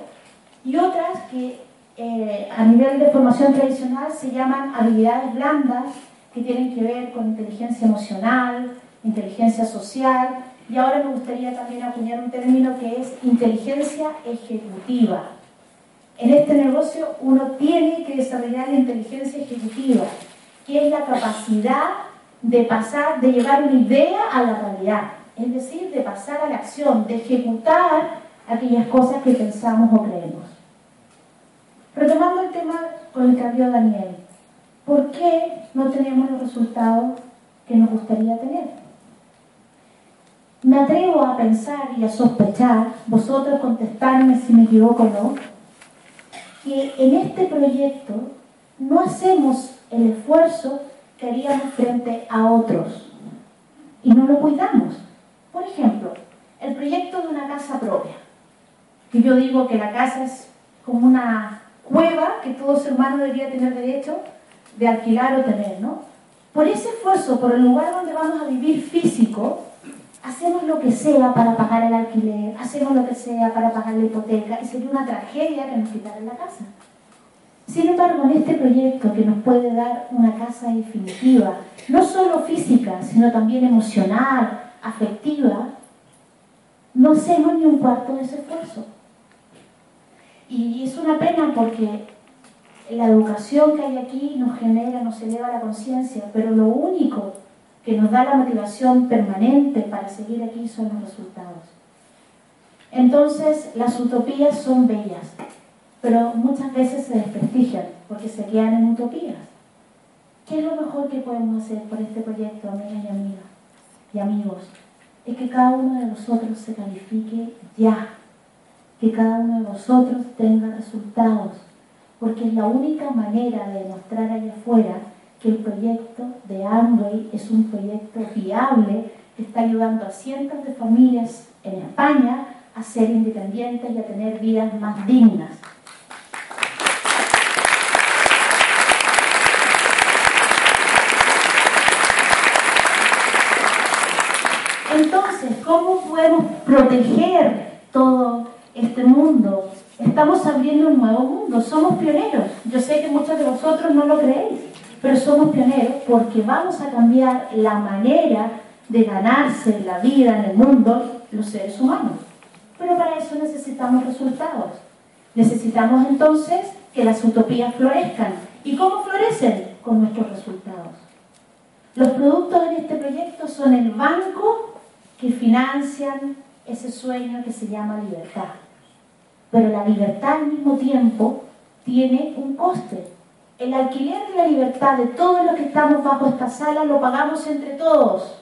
y otras que eh, a nivel de formación tradicional se llaman habilidades blandas, que tienen que ver con inteligencia emocional, inteligencia social, y ahora me gustaría también acuñar un término que es inteligencia ejecutiva. En este negocio uno tiene que desarrollar la inteligencia ejecutiva, que es la capacidad de pasar, de llevar una idea a la realidad, es decir, de pasar a la acción, de ejecutar aquellas cosas que pensamos o creemos. Retomando el tema con el cambio de Daniel, ¿por qué no tenemos los resultados que nos gustaría tener? Me atrevo a pensar y a sospechar, vosotros contestarme si me equivoco o no, que en este proyecto no hacemos el esfuerzo que haríamos frente a otros y no lo cuidamos. Por ejemplo, el proyecto de una casa propia, que yo digo que la casa es como una cueva que todo ser humano debería tener derecho de alquilar o tener, ¿no? Por ese esfuerzo, por el lugar donde vamos a vivir físico, hacemos lo que sea para pagar el alquiler, hacemos lo que sea para pagar la hipoteca, y sería una tragedia que nos quitaran la casa. Sin embargo, en este proyecto que nos puede dar una casa definitiva, no solo física, sino también emocional, afectiva, no hacemos ni un cuarto de ese esfuerzo. Y es una pena porque la educación que hay aquí nos genera, nos eleva la conciencia, pero lo único que nos da la motivación permanente para seguir aquí son los resultados. Entonces, las utopías son bellas, pero muchas veces se desprestigian porque se quedan en utopías. ¿Qué es lo mejor que podemos hacer por este proyecto, amigas y amigas y amigos? Es que cada uno de nosotros se califique ya, que cada uno de vosotros tenga resultados, porque es la única manera de demostrar allá afuera que el proyecto de Amway es un proyecto viable que está ayudando a cientos de familias en España a ser independientes y a tener vidas más dignas. Entonces, ¿cómo podemos proteger todo este mundo? Estamos abriendo un nuevo mundo, somos pioneros. Yo sé que muchos de vosotros no lo creéis, pero somos pioneros porque vamos a cambiar la manera de ganarse la vida en el mundo los seres humanos. Pero para eso necesitamos resultados. Necesitamos entonces que las utopías florezcan. ¿Y cómo florecen? Con nuestros resultados. Los productos en este proyecto son el banco que financian ese sueño que se llama libertad. Pero la libertad al mismo tiempo tiene un coste. El alquiler de la libertad de todos los que estamos bajo esta sala lo pagamos entre todos.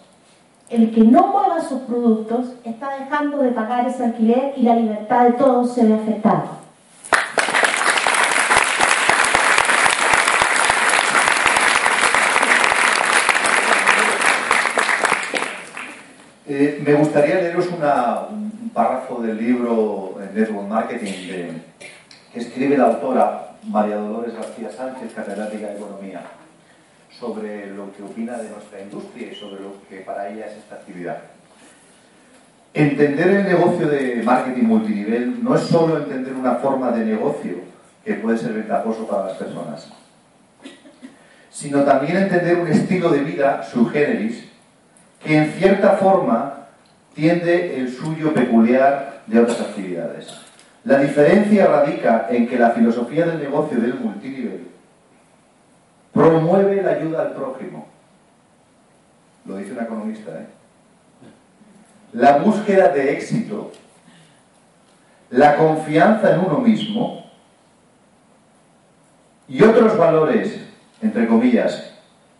El que no mueva sus productos está dejando de pagar ese alquiler y la libertad de todos se ve afectada. Eh, me gustaría leeros un párrafo del libro Network Marketing que escribe la autora María Dolores García Sánchez, catedrática de Economía, sobre lo que opina de nuestra industria y sobre lo que para ella es esta actividad. Entender el negocio de marketing multinivel no es solo entender una forma de negocio que puede ser ventajoso para las personas, sino también entender un estilo de vida sui generis que en cierta forma tiende el suyo peculiar de otras actividades. La diferencia radica en que la filosofía del negocio del multinivel promueve la ayuda al prójimo. Lo dice un economista, ¿eh? La búsqueda de éxito, la confianza en uno mismo y otros valores, entre comillas,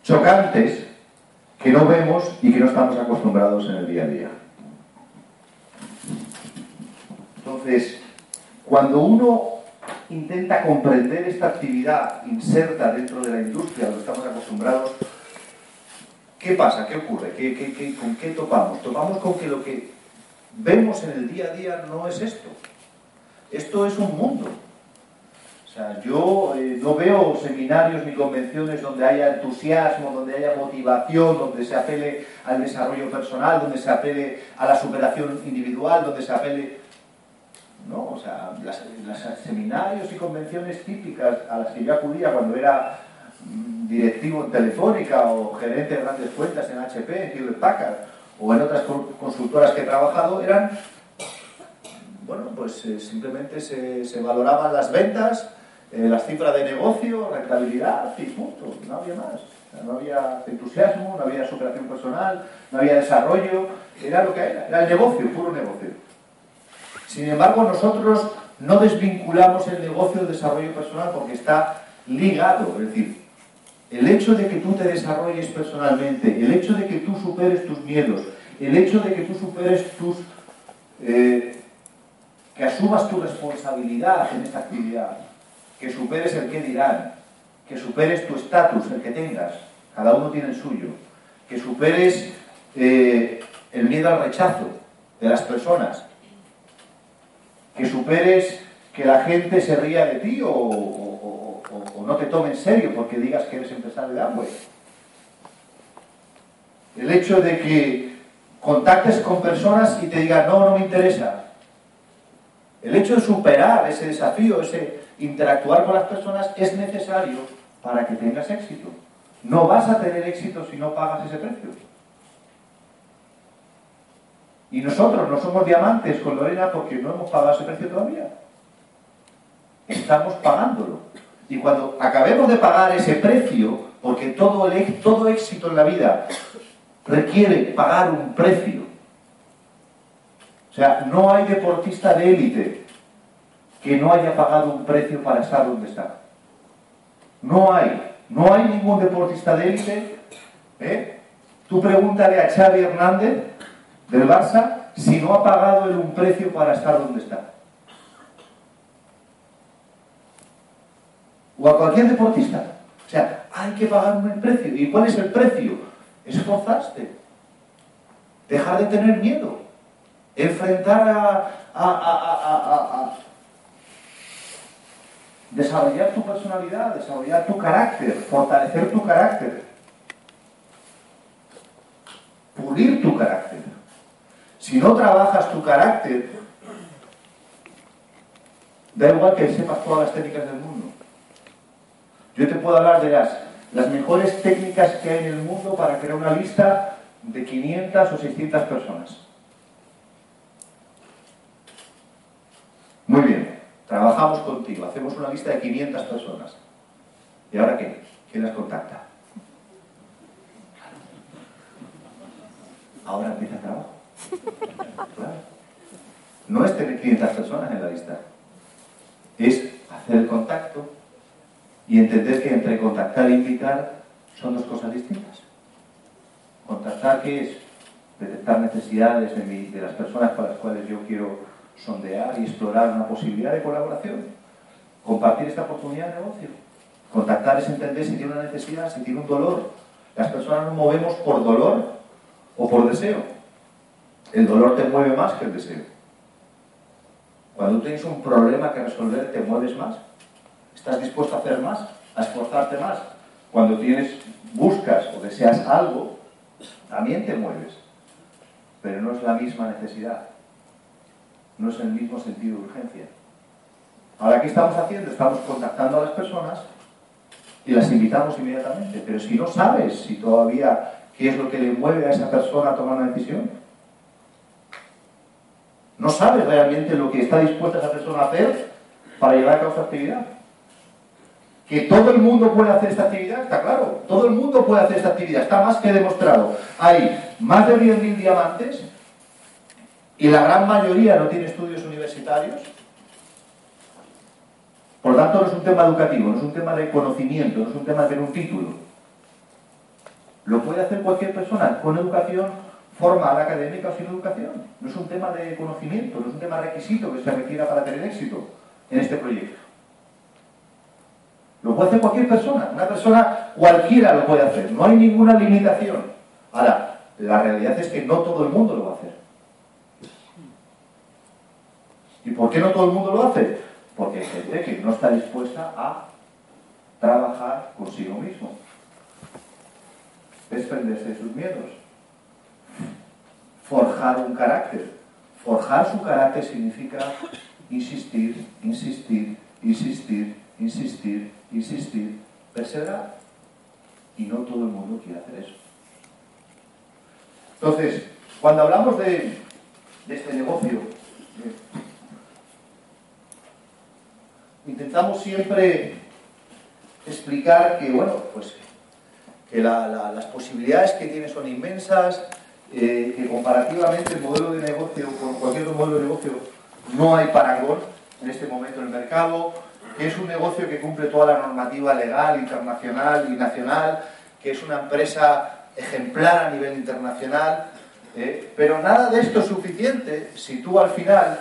chocantes que no vemos y que no estamos acostumbrados en el día a día. Entonces, cuando uno intenta comprender esta actividad inserta dentro de la industria a lo que estamos acostumbrados, ¿qué pasa? ¿Qué ocurre? con qué topamos? Topamos con que lo que vemos en el día a día no es esto. Esto es un mundo. Yo eh, no veo seminarios ni convenciones donde haya entusiasmo, donde haya motivación, donde se apele al desarrollo personal, donde se apele a la superación individual, donde se apele ¿no? O sea, las, seminarios y convenciones típicas a las que yo acudía cuando era mm, directivo en Telefónica o gerente de grandes cuentas en HP, en Hewlett Packard o en otras consultoras que he trabajado, eran, bueno, pues eh, simplemente se, valoraban las ventas, eh, las cifras de negocio, rentabilidad y punto, no había más. no había entusiasmo, no había superación personal, no había desarrollo, era lo que era, era el negocio, puro negocio. Sin embargo, nosotros no desvinculamos el negocio del desarrollo personal porque está ligado. Es decir, el hecho de que tú te desarrolles personalmente, el hecho de que tú superes tus miedos, el hecho de que tú superes tus... Eh, que asumas tu responsabilidad en esta actividad, que superes el que dirán, que superes tu estatus, el que tengas, cada uno tiene el suyo, que superes eh, el miedo al rechazo de las personas, que superes que la gente se ría de ti o, no te tome en serio porque digas que eres empresario de Amway. El hecho de que contactes con personas y te digan, no, no me interesa. El hecho de superar ese desafío, ese interactuar con las personas, es necesario para que tengas éxito. No vas a tener éxito si no pagas ese precio. Y nosotros no somos diamantes con Lorena porque no hemos pagado ese precio todavía. Estamos pagándolo. Y cuando acabemos de pagar ese precio, porque todo, todo éxito en la vida requiere pagar un precio. O sea, no hay deportista de élite que no haya pagado un precio para estar donde está. No hay. No hay ningún deportista de élite. ¿eh? Tú pregúntale a Xavi Hernández del Barça si no ha pagado un precio para estar donde está. O a cualquier deportista. O sea, hay que pagar un precio. ¿Y cuál es el precio? Esforzarte. Dejar de tener miedo. Enfrentar a, a desarrollar tu personalidad, desarrollar tu carácter, fortalecer tu carácter, pulir tu carácter. Si no trabajas tu carácter, da igual que sepas todas las técnicas del mundo. Yo te puedo hablar de las, las mejores técnicas que hay en el mundo para crear una lista de 500 o 600 personas. Muy bien, trabajamos contigo, hacemos una lista de 500 personas. ¿Y ahora qué? ¿Quién las contacta? Ahora empieza el trabajo. No es tener 500 personas en la lista, es hacer el contacto y entender que entre contactar e invitar son dos cosas distintas. Contactar, ¿qué es? Detectar necesidades de, las personas para las cuales yo quiero sondear y explorar una posibilidad de colaboración. Compartir esta oportunidad de negocio. Contactar es entender si tiene una necesidad, si tiene un dolor. Las personas nos movemos por dolor o por deseo. el dolor te mueve más que el deseo. Cuando tienes un problema que resolver, te mueves más. Estás dispuesto a hacer más, a esforzarte más. Cuando tienes, buscas o deseas algo, también te mueves. Pero no es la misma necesidad. No es el mismo sentido de urgencia. Ahora, ¿qué estamos haciendo? Estamos contactando a las personas y las invitamos inmediatamente. Pero si no sabes si todavía qué es lo que le mueve a esa persona a tomar una decisión, no sabes realmente lo que está dispuesta esa persona a hacer para llevar a cabo esta actividad. Que todo el mundo puede hacer esta actividad, está claro. Todo el mundo puede hacer esta actividad, está más que demostrado. Hay más de 10.000 diamantes y la gran mayoría no tiene estudios universitarios. Por tanto, no es un tema educativo, no es un tema de conocimiento, no es un tema de tener un título. Lo puede hacer cualquier persona con educación formal, académica o sin educación. No es un tema de conocimiento, no es un tema requisito que se requiera para tener éxito en este proyecto. Lo puede hacer cualquier persona, una persona cualquiera lo puede hacer, no hay ninguna limitación. Ahora, la realidad es que no todo el mundo lo va a hacer. ¿Y por qué no todo el mundo lo hace? Porque hay gente que no está dispuesta a trabajar consigo mismo, desprenderse de sus miedos, forjar un carácter. Forjar su carácter significa insistir, insistir, insistir, insistir, insistir, perseverar. Y no todo el mundo quiere hacer eso. Entonces, cuando hablamos de, este negocio, intentamos siempre explicar que, bueno, pues que las posibilidades que tiene son inmensas, eh, que comparativamente el modelo de negocio con cualquier otro modelo de negocio no hay parangón en este momento en el mercado, que es un negocio que cumple toda la normativa legal, internacional y nacional, que es una empresa ejemplar a nivel internacional, eh, pero nada de esto es suficiente si tú al final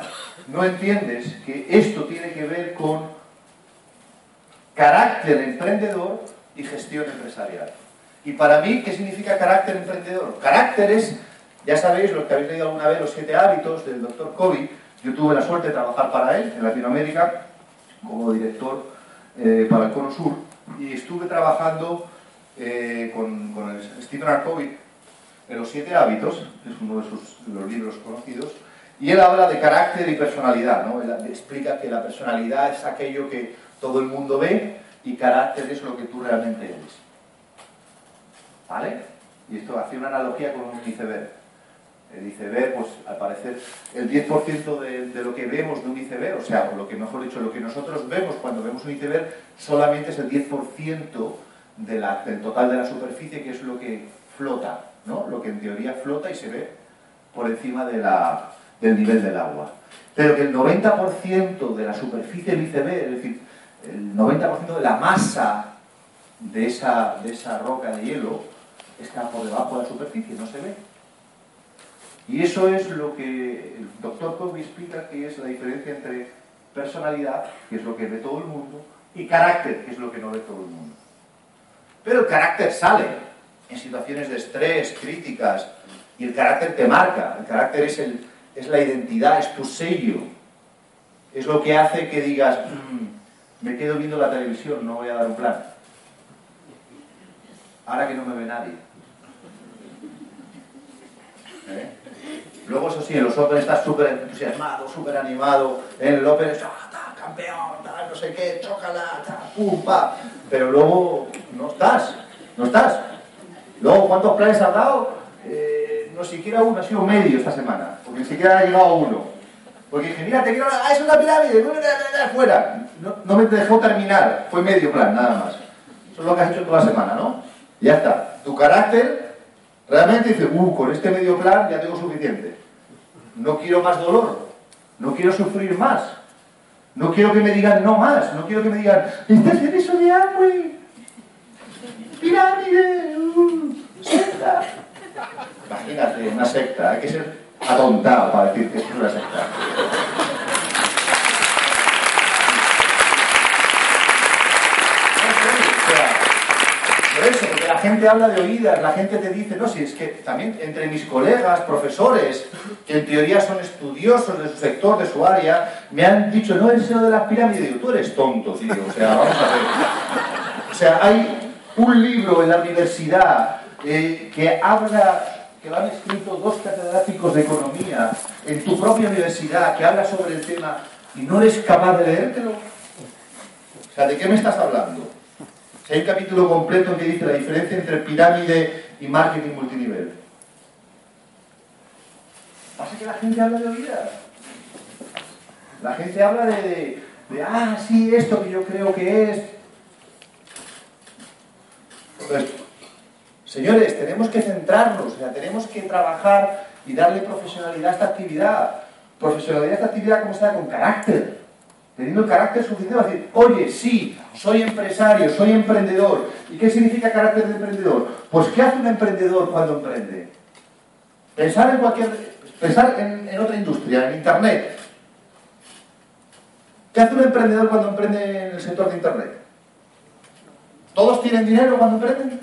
no entiendes que esto tiene que ver con carácter emprendedor y gestión empresarial. Y para mí, ¿qué significa carácter emprendedor? Carácter es, ya sabéis, los que habéis leído alguna vez los siete hábitos del doctor Covey, yo tuve la suerte de trabajar para él en Latinoamérica como director eh, para el Cono Sur y estuve trabajando eh, con, Stephen R. Covey en los siete hábitos, es uno de, sus, libros conocidos, y él habla de carácter y personalidad, ¿no? Explica que la personalidad es aquello que todo el mundo ve y carácter es lo que tú realmente eres. ¿Vale? Y esto hace una analogía con un iceberg. El iceberg, pues al parecer, el 10% de, lo que vemos de un iceberg, o sea, lo que mejor dicho, lo que nosotros vemos cuando vemos un iceberg, solamente es el 10% de la, del total de la superficie, que es lo que flota, ¿no? Lo que en teoría flota y se ve por encima de del nivel del agua. Pero que el 90% de la superficie del iceberg, es decir, el 90% de la masa de esa, de esa roca de hielo, está por debajo de la superficie, no se ve. Y eso es lo que el doctor Covey explica que es la diferencia entre personalidad, que es lo que ve todo el mundo, y carácter, que es lo que no ve todo el mundo. Pero el carácter sale en situaciones de estrés, críticas, y el carácter te marca. El carácter es, el, es la identidad, es tu sello. Es lo que hace que digas, mm, me quedo viendo la televisión, no voy a dar un plan. Ahora que no me ve nadie. ¿Eh? Luego, eso sí, en los Open estás súper entusiasmado, súper animado. En el Open es, ah, campeón, no sé qué, chócala, pum, pa. Pero luego no estás, no estás. Luego, ¿cuántos planes has dado? Eh, no siquiera uno, ha sido medio esta semana, porque ni siquiera ha llegado uno. Porque dije, mira, te quiero, ah, es una pirámide, fuera. No, me dejó terminar, fue medio plan, nada más. Eso es lo que has hecho toda la semana, ¿no? Ya está. Tu carácter realmente dice, uh, con este medio plan ya tengo suficiente. No quiero más dolor. No quiero sufrir más. No quiero que me digan no más. No quiero que me digan, estás en eso de hambre. Pirámide. Uh, secta. Imagínate, una secta. Hay que ser atontado para decir que es una secta. Gente habla de oídas, la gente te dice, no, si es que también entre mis colegas, profesores, que en teoría son estudiosos de su sector, de su área, me han dicho, no, es lo de las pirámides. Digo, tú eres tonto, tío. O sea, vamos a ver. O sea, hay un libro en la universidad eh, que habla que lo han escrito dos catedráticos de economía en tu propia universidad, que habla sobre el tema y no eres capaz de leértelo. O sea, ¿de qué me estás hablando? Si hay un capítulo completo que dice la diferencia entre pirámide y marketing multinivel. Pasa que la gente habla de oídas. La gente habla de, de, ah, sí, esto que yo creo que es. Pues, señores, tenemos que centrarnos, o tenemos que trabajar y darle profesionalidad a esta actividad. Profesionalidad a esta actividad, como está? Con carácter teniendo el carácter suficiente para decir, oye, sí, soy empresario, soy emprendedor. ¿Y qué significa carácter de emprendedor? Pues ¿qué hace un emprendedor cuando emprende? Pensar en cualquier, pensar en, otra industria, en Internet. ¿Qué hace un emprendedor cuando emprende en el sector de Internet? ¿Todos tienen dinero cuando emprenden?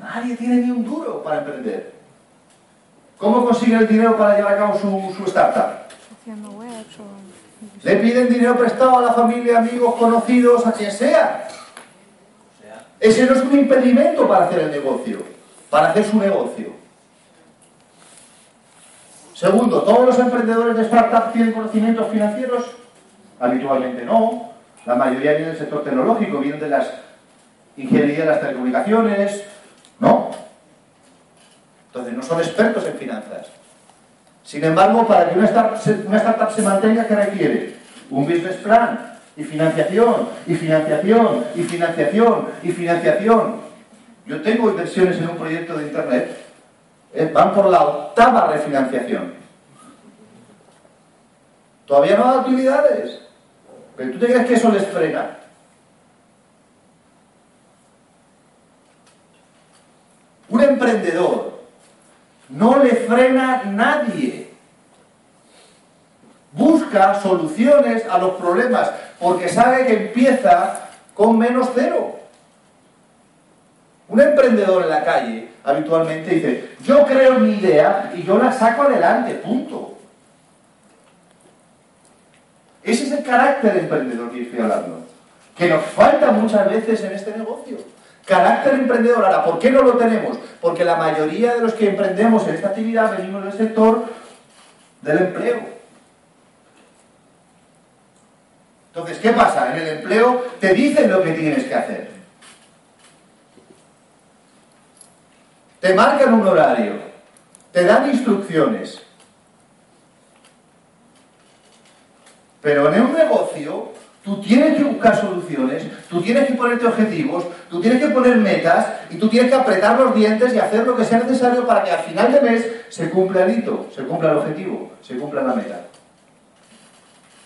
Nadie tiene ni un duro para emprender. ¿Cómo consigue el dinero para llevar a cabo su, startup? Le piden dinero prestado a la familia, amigos, conocidos, a quien sea. Ese no es un impedimento para hacer el negocio, para hacer su negocio. Segundo, ¿todos los emprendedores de startup tienen conocimientos financieros? Habitualmente no. La mayoría viene del sector tecnológico, vienen de las ingeniería de las telecomunicaciones. No. Entonces no son expertos en finanzas. Sin embargo, para que una startup, se, mantenga, ¿qué requiere? Un business plan y financiación, y financiación, y financiación, y financiación. Yo tengo inversiones en un proyecto de Internet, eh, van por la octava refinanciación. Todavía no hay actividades. ¿Pero tú te crees que eso les frena? Un emprendedor no le frena nadie. Busca soluciones a los problemas porque sabe que empieza con menos cero. Un emprendedor en la calle habitualmente dice, yo creo mi idea y yo la saco adelante, punto. Ese es el carácter emprendedor que estoy hablando, que nos falta muchas veces en este negocio. Carácter emprendedor. Ahora, ¿por qué no lo tenemos? Porque la mayoría de los que emprendemos en esta actividad venimos del sector del empleo. Entonces, ¿qué pasa? En el empleo te dicen lo que tienes que hacer. Te marcan un horario, te dan instrucciones. Pero en un negocio Tú tienes que buscar soluciones, tú tienes que ponerte objetivos, tú tienes que poner metas y tú tienes que apretar los dientes y hacer lo que sea necesario para que al final de mes se cumpla el hito, se cumpla el objetivo, se cumpla la meta.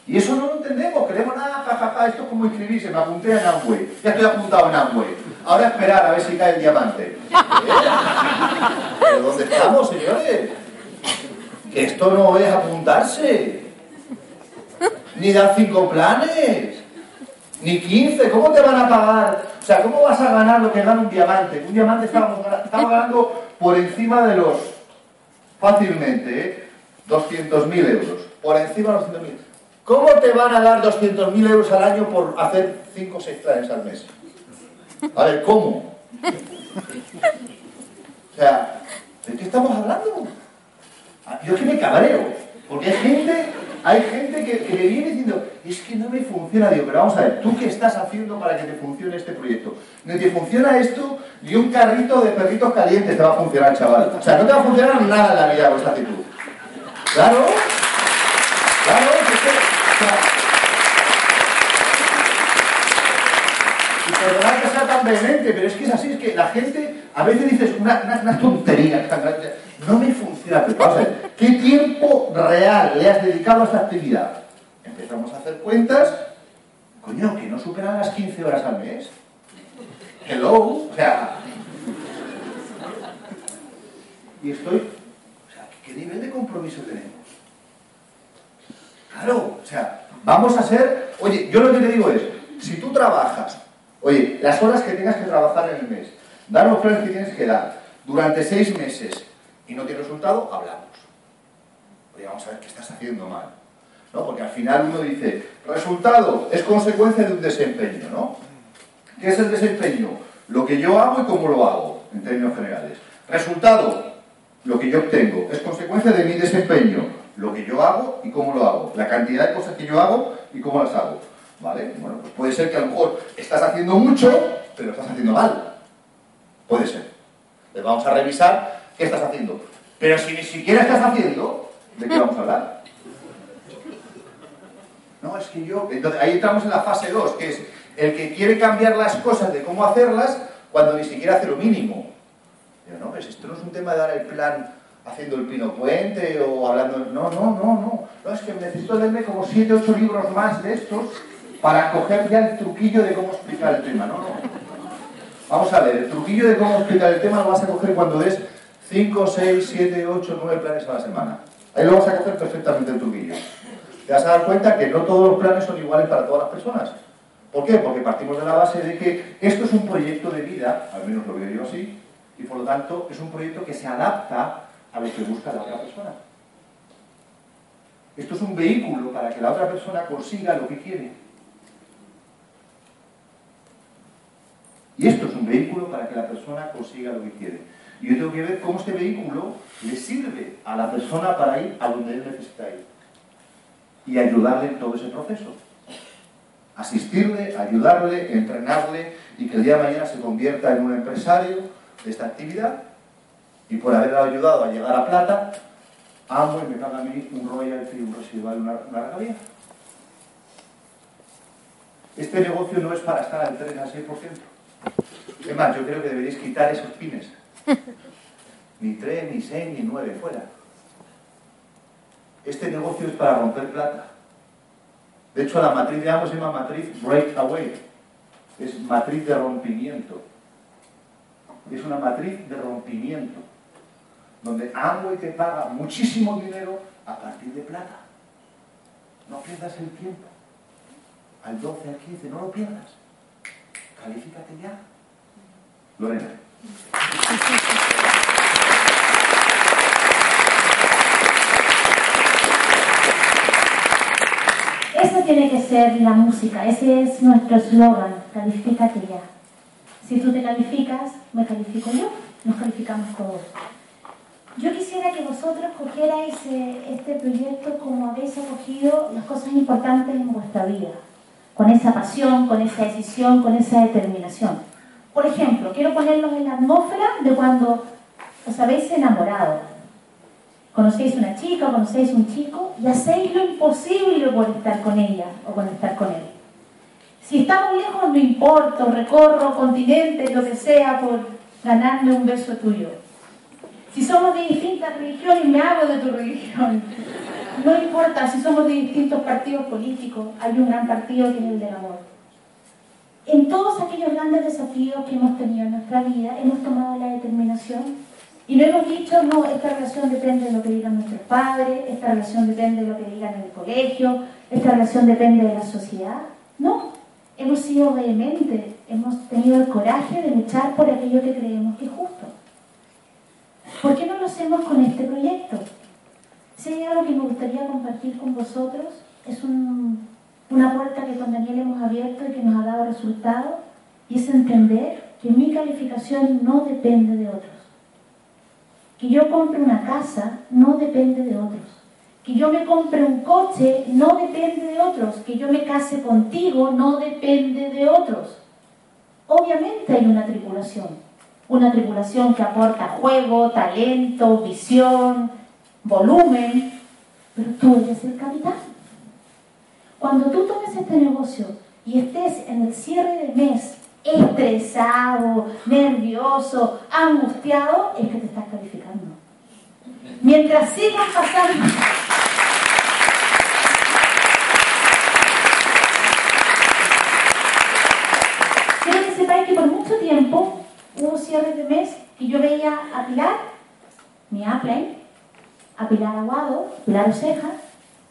Y eso no lo entendemos, creemos nada, jajaja, esto es como inscribirse, me apunté en Amway, ya estoy apuntado en Amway, ahora esperar a ver si cae el diamante. ¿Eh? ¿Pero dónde estamos, señores? Que esto no es apuntarse ni dar cinco planes, ni quince. ¿Cómo te van a pagar? O sea, ¿cómo vas a ganar lo que gana un diamante? Un diamante estaba, ganando por encima de los, fácilmente, ¿eh? 200.000 euros. Por encima de los 200.000. ¿Cómo te van a dar 200.000 euros al año por hacer 5 o 6 planes al mes? A ver, ¿cómo? O sea, ¿de qué estamos hablando? Ah, yo que me cabreo, porque hay gente hay gente que, le viene diciendo, es que no me funciona. Digo, pero vamos a ver, ¿tú qué estás haciendo para que te funcione este proyecto? No te funciona esto, ni un carrito de perritos calientes te va a funcionar, chaval. O sea, no te va a funcionar nada en la vida con esta actitud. Claro, claro, es que, y perdonad que sea tan vehemente, pero es que es así, es que la gente a veces dices una, una, una tontería no me funciona. Pero ¿qué tiempo real le has dedicado a esta actividad? Empezamos a hacer cuentas, coño, que no superan las 15 horas al mes. Hello, o sea. Y estoy. O sea, ¿qué nivel de compromiso tenemos? Claro, o sea, vamos a ser. Oye, yo lo que te digo es, si tú trabajas Oye, las horas que tengas que trabajar en el mes, dar los planes que tienes que dar durante seis meses y no tienes resultado, hablamos. Oye, vamos a ver qué estás haciendo mal. ¿No? Porque al final uno dice, resultado es consecuencia de un desempeño, ¿no? ¿Qué es el desempeño? Lo que yo hago y cómo lo hago, en términos generales. Resultado, lo que yo obtengo, es consecuencia de mi desempeño, lo que yo hago y cómo lo hago, la cantidad de cosas que yo hago y cómo las hago. ¿Vale? Bueno, pues puede ser que a lo mejor estás haciendo mucho, pero estás haciendo mal. Puede ser. Le vamos a revisar qué estás haciendo. Pero si ni siquiera estás haciendo, ¿de qué vamos a hablar? No, es que yo... Entonces, ahí entramos en la fase 2, que es el que quiere cambiar las cosas de cómo hacerlas cuando ni siquiera hace lo mínimo. Pero no, pues esto no es un tema de dar el plan haciendo el pino puente o hablando... No, no, no, no. No, es que necesito leerme como 7, 8 libros más de estos para coger ya el truquillo de cómo explicar el tema. No, no. Vamos a ver, el truquillo de cómo explicar el tema lo vas a coger cuando des 5, 6, 7, 8, 9 planes a la semana. Ahí lo vas a coger perfectamente el truquillo. Te vas a dar cuenta que no todos los planes son iguales para todas las personas. ¿Por qué? Porque partimos de la base de que esto es un proyecto de vida, al menos lo veo yo así, y por lo tanto es un proyecto que se adapta a lo que busca la otra persona. Esto es un vehículo para que la otra persona consiga lo que quiere. Y esto es un vehículo para que la persona consiga lo que quiere. Yo tengo que ver cómo este vehículo le sirve a la persona para ir a donde él necesita ir. Y ayudarle en todo ese proceso. Asistirle, ayudarle, entrenarle y que el día de mañana se convierta en un empresario de esta actividad y por haberle ayudado a llegar a plata, amo y me paga a mí un royalty, un residual, una, una regalía. Este negocio no es para estar al 3 al 6%. Es más, yo creo que deberéis quitar esos pines. Ni 3, ni 6, ni 9, fuera. Este negocio es para romper plata. De hecho, la matriz de ambos se llama matriz breakaway. Es matriz de rompimiento. Es una matriz de rompimiento. Donde Amway te paga muchísimo dinero a partir de plata. No pierdas el tiempo. Al 12, al 15, no lo pierdas. Califícate ya. Lorena. Esa tiene que ser la música, ese es nuestro eslogan, califícate ya. Si tú te calificas, me califico yo, nos calificamos todos. Yo quisiera que vosotros cogierais eh, este proyecto como habéis acogido las cosas importantes en vuestra vida, con esa pasión, con esa decisión, con esa determinación. Por ejemplo, quiero ponerlos en la atmósfera de cuando os habéis enamorado. Conocéis una chica o conocéis un chico y hacéis lo imposible por estar con ella o por estar con él. Si estamos lejos, no importa, recorro continentes, lo que sea, por ganarme un beso tuyo. Si somos de distintas religiones, me hago de tu religión. No importa si somos de distintos partidos políticos, hay un gran partido que es el del amor. En todos aquellos grandes desafíos que hemos tenido en nuestra vida, hemos tomado la determinación y no hemos dicho, no, esta relación depende de lo que digan nuestros padres, esta relación depende de lo que digan en el colegio, esta relación depende de la sociedad. No, hemos sido vehementes, hemos tenido el coraje de luchar por aquello que creemos que es justo. ¿Por qué no lo hacemos con este proyecto? Si hay algo que me gustaría compartir con vosotros, es una puerta que con Daniel hemos abierto y que nos ha dado resultados, y es entender que mi calificación no depende de otros. Que yo compre una casa no depende de otros. Que yo me compre un coche no depende de otros. Que yo me case contigo no depende de otros. Obviamente hay una tripulación. Una tripulación que aporta juego, talento, visión, volumen. Pero tú eres el capitán. Cuando tú tomes este negocio y estés en el cierre del mes estresado, nervioso, angustiado, es que te estás calificando. Mientras sigan pasando... Quiero que sepáis que por mucho tiempo hubo cierres de mes y yo veía a Pilar, mi Apple, a Pilar Aguado, Pilar Oceja,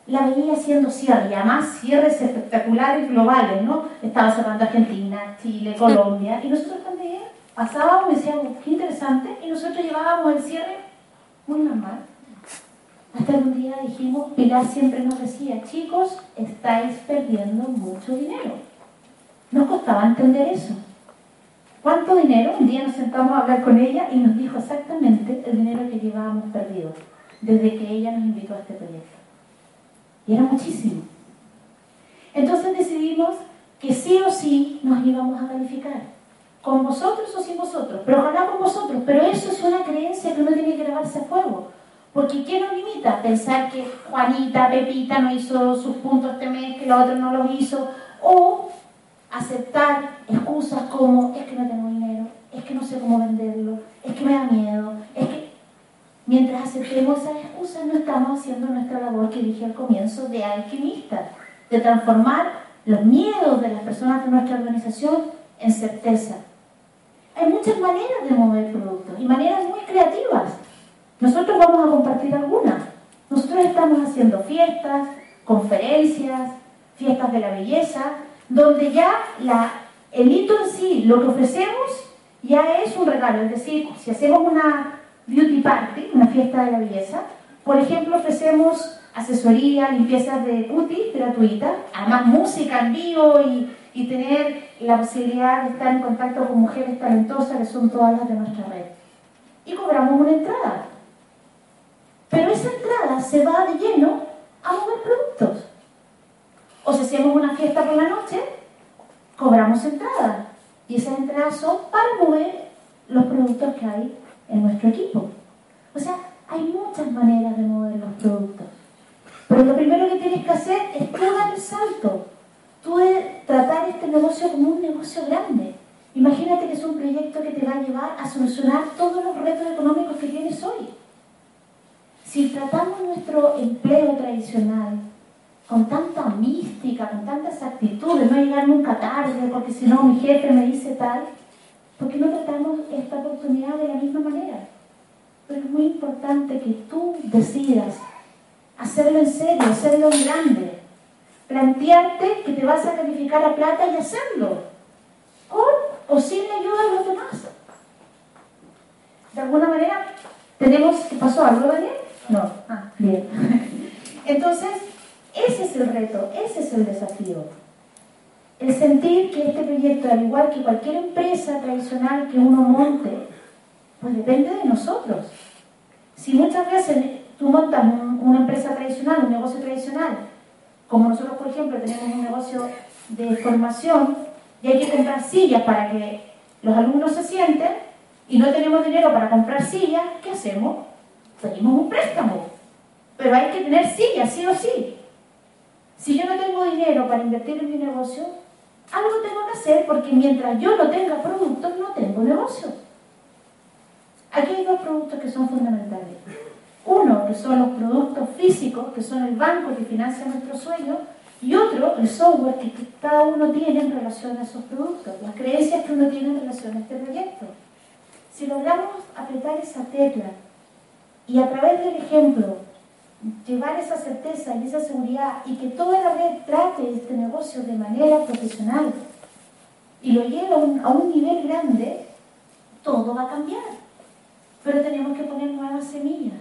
la veía haciendo cierres, y además cierres espectaculares globales, ¿no? Estaba cerrando Argentina, Chile, Colombia, y nosotros también pasábamos y decíamos, qué interesante, y nosotros llevábamos el cierre muy normal. Hasta que un día dijimos, Pilar siempre nos decía, chicos, estáis perdiendo mucho dinero. Nos costaba entender eso. ¿Cuánto dinero? Un día nos sentamos a hablar con ella y nos dijo exactamente el dinero que llevábamos perdido desde que ella nos invitó a este proyecto. Y era muchísimo. Entonces decidimos que sí o sí nos íbamos a calificar. Con vosotros o sin vosotros, pero ojalá con vosotros. Pero eso es una creencia que uno tiene que grabarse a fuego. Porque ¿qué nos limita? Pensar que Juanita, Pepita no hizo sus puntos este mes, que la otra no los hizo. O aceptar excusas como es que no tengo dinero, es que no sé cómo venderlo, es que me da miedo, es que Mientras aceptemos esas excusas, no estamos haciendo nuestra labor que dije al comienzo de alquimista, de transformar los miedos de las personas de nuestra organización en certeza. Hay muchas maneras de mover productos y maneras muy creativas. Nosotros vamos a compartir algunas. Nosotros estamos haciendo fiestas, conferencias, fiestas de la belleza, donde ya el hito en sí, lo que ofrecemos, ya es un regalo. Es decir, si hacemos una Beauty Party, una fiesta de la belleza. Por ejemplo, ofrecemos asesoría, limpiezas de cutis gratuita, además música en vivo y, y tener la posibilidad de estar en contacto con mujeres talentosas que son todas las de nuestra red. Y cobramos una entrada. Pero esa entrada se va de lleno a mover productos. O si hacemos una fiesta por la noche, cobramos entrada. Y esas entradas son para mover los productos que hay en nuestro equipo. O sea, hay muchas maneras de mover los productos. Pero lo primero que tienes que hacer es tú dar el salto. Tú de tratar este negocio como un negocio grande. Imagínate que es un proyecto que te va a llevar a solucionar todos los retos económicos que tienes hoy. Si tratamos nuestro empleo tradicional con tanta mística, con tantas actitudes, no llegar nunca tarde, porque si no mi jefe me dice tal, ¿Por qué no tratamos esta oportunidad de la misma manera? Porque es muy importante que tú decidas hacerlo en serio, hacerlo en grande. Plantearte que te vas a calificar a plata y hacerlo. Con o sin la ayuda de los demás. De alguna manera, tenemos... ¿Qué pasó algo, Daniel? No. Ah, bien. Entonces, ese es el reto, ese es el desafío el sentir que este proyecto, al igual que cualquier empresa tradicional que uno monte, pues depende de nosotros. Si muchas veces tú montas una empresa tradicional, un negocio tradicional, como nosotros, por ejemplo, tenemos un negocio de formación y hay que comprar sillas para que los alumnos se sienten y no tenemos dinero para comprar sillas, ¿qué hacemos? Pedimos un préstamo. Pero hay que tener sillas, sí o sí. Si yo no tengo dinero para invertir en mi negocio, algo tengo que hacer porque mientras yo no tenga productos, no tengo negocio. Aquí hay dos productos que son fundamentales. Uno, que son los productos físicos, que son el banco que financia nuestro sueño, y otro, el software que cada uno tiene en relación a esos productos, las creencias que uno tiene en relación a este proyecto. Si logramos apretar esa tecla y a través del ejemplo llevar esa certeza y esa seguridad y que toda la red trate este negocio de manera profesional y lo lleve a un, a un nivel grande, todo va a cambiar. Pero tenemos que poner nuevas semillas.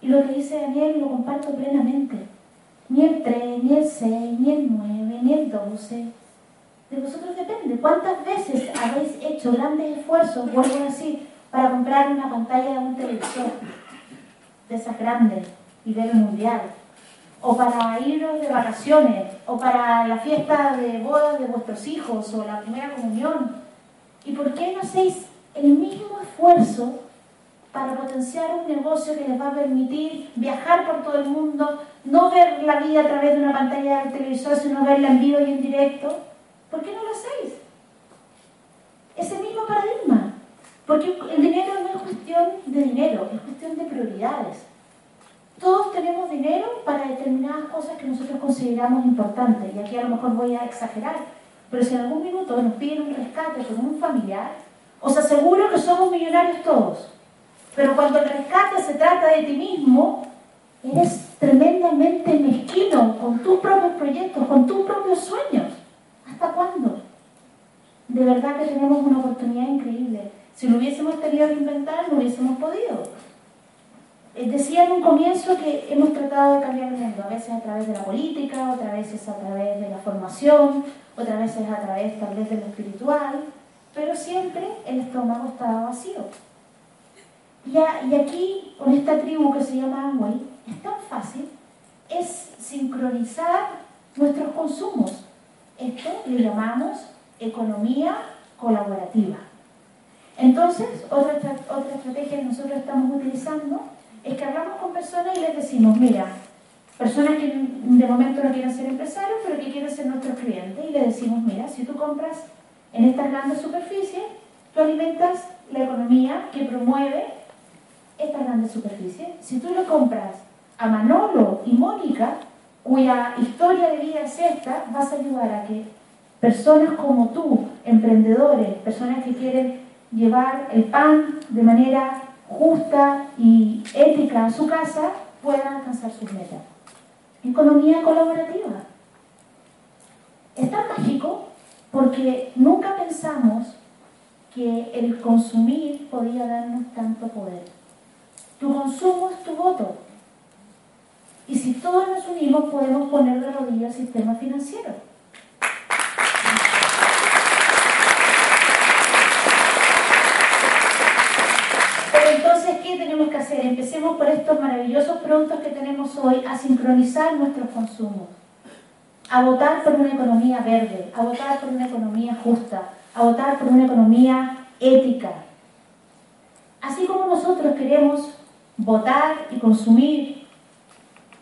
Y lo que dice Daniel lo comparto plenamente. Ni el 3, ni el 6, ni el 9, ni el 12. De vosotros depende. ¿Cuántas veces habéis hecho grandes esfuerzos, vuelvo a decir, para comprar una pantalla de un televisor? De esas grandes nivel mundial, o para iros de vacaciones, o para la fiesta de bodas de vuestros hijos, o la primera comunión. ¿Y por qué no hacéis el mismo esfuerzo para potenciar un negocio que les va a permitir viajar por todo el mundo, no ver la vida a través de una pantalla del televisor, sino verla en vivo y en directo? ¿Por qué no lo hacéis? Ese mismo paradigma. Porque el dinero no es cuestión de dinero, es cuestión de prioridades. Todos tenemos dinero para determinadas cosas que nosotros consideramos importantes, y aquí a lo mejor voy a exagerar, pero si en algún minuto nos piden un rescate con un familiar, os aseguro que somos millonarios todos. Pero cuando el rescate se trata de ti mismo, eres tremendamente mezquino con tus propios proyectos, con tus propios sueños. ¿Hasta cuándo? De verdad que tenemos una oportunidad increíble. Si lo hubiésemos tenido que inventar, no hubiésemos podido. Eh, decía en un comienzo que hemos tratado de cambiar el mundo, a veces a través de la política, otras veces a través de la formación, otras veces a través tal vez de lo espiritual, pero siempre el estómago estaba vacío. Y, aquí, con esta tribu que se llama Amway, es tan fácil, es sincronizar nuestros consumos. Esto le llamamos economía colaborativa. Entonces, otra, otra estrategia que nosotros estamos utilizando es que hablamos con personas y les decimos, mira, personas que de momento no quieren ser empresarios, pero que quieren ser nuestros clientes, y les decimos, mira, si tú compras en estas grandes superficies, tú alimentas la economía que promueve estas grandes superficies. Si tú lo compras a Manolo y Mónica, cuya historia de vida es esta, vas a ayudar a que personas como tú, emprendedores, personas que quieren llevar el pan de manera justa y ética a su casa, puedan alcanzar sus metas. Economía colaborativa. Es tan mágico porque nunca pensamos que el consumir podía darnos tanto poder. Tu consumo es tu voto. Y si todos nos unimos podemos poner de rodillas el sistema financiero. Pero entonces, ¿qué tenemos que hacer? Por estos maravillosos productos que tenemos hoy a sincronizar nuestros consumos, a votar por una economía verde, a votar por una economía justa, a votar por una economía ética. Así como nosotros queremos votar y consumir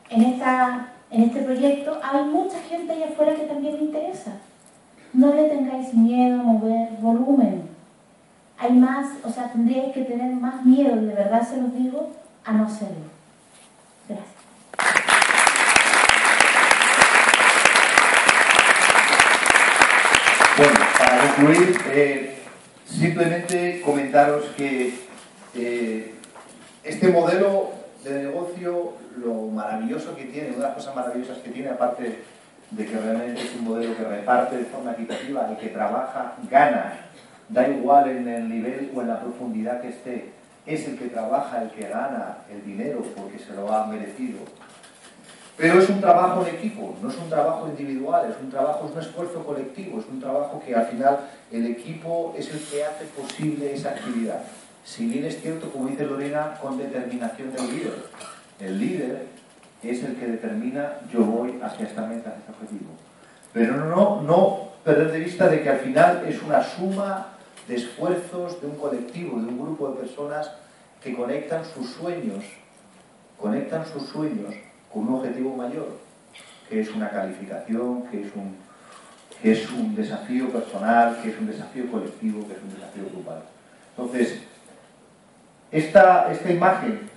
en, esta, en este proyecto, hay mucha gente allá afuera que también le interesa. No le tengáis miedo a mover volumen. Hay más, o sea, tendríais que tener más miedo, de verdad se los digo, a no hacerlo. Gracias. Bueno, para concluir, eh, simplemente comentaros que eh, este modelo de negocio, lo maravilloso que tiene, una de las cosas maravillosas que tiene, aparte de que realmente es un modelo que reparte de forma equitativa, el que trabaja gana, da igual en el nivel o en la profundidad que esté, es el que trabaja el que gana el dinero porque se lo ha merecido. Pero es un trabajo en equipo, no es un trabajo individual, es un trabajo, es un esfuerzo colectivo, es un trabajo que al final el equipo es el que hace posible esa actividad. Si bien es cierto, como dice Lorena, con determinación del líder. El líder es el que determina yo voy hacia esta meta, hacia este objetivo. Pero no, no perder de vista de que al final es una suma de esfuerzos de un colectivo, de un grupo de personas que conectan sus sueños, conectan sus sueños con un objetivo mayor, que es una calificación, que es un, que es un desafío personal, que es un desafío colectivo, que es un desafío grupal. Entonces, esta, esta imagen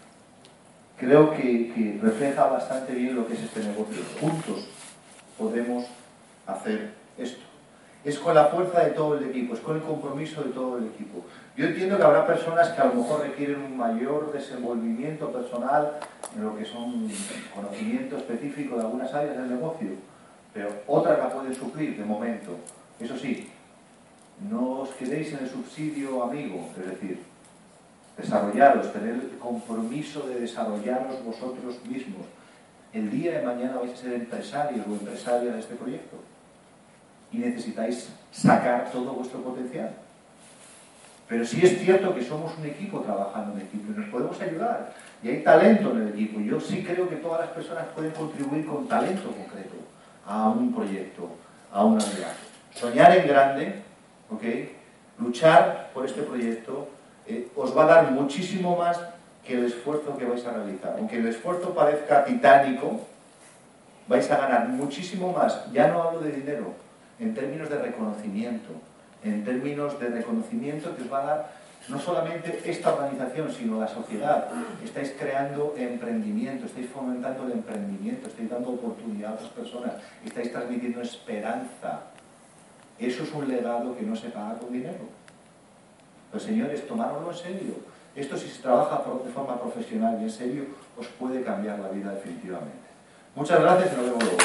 creo que, refleja bastante bien lo que es este negocio. Juntos podemos hacer esto. Es con la fuerza de todo el equipo, es con el compromiso de todo el equipo. Yo entiendo que habrá personas que a lo mejor requieren un mayor desenvolvimiento personal en lo que son conocimiento específico de algunas áreas del negocio, pero otras la pueden suplir de momento. Eso sí, no os quedéis en el subsidio amigo, es decir, desarrollaros, tener el compromiso de desarrollaros vosotros mismos. El día de mañana vais a ser empresarios o empresarias de este proyecto y necesitáis sacar todo vuestro potencial. Pero sí es cierto que somos un equipo trabajando en equipo y nos podemos ayudar. Y hay talento en el equipo. Yo sí creo que todas las personas pueden contribuir con talento concreto a un proyecto, a una unidad. Soñar en grande, ¿ok? Luchar por este proyecto, eh, os va a dar muchísimo más que el esfuerzo que vais a realizar. Aunque el esfuerzo parezca titánico, vais a ganar muchísimo más. Ya no hablo de dinero, en términos de reconocimiento, en términos de reconocimiento que os va a dar no solamente esta organización, sino la sociedad. Estáis creando emprendimiento, estáis fomentando el emprendimiento, estáis dando oportunidad a otras personas, estáis transmitiendo esperanza. Eso es un legado que no se paga con dinero. Pues señores, tomároslo en serio. Esto si se trabaja de forma profesional y en serio, os puede cambiar la vida definitivamente. Muchas gracias y nos vemos luego.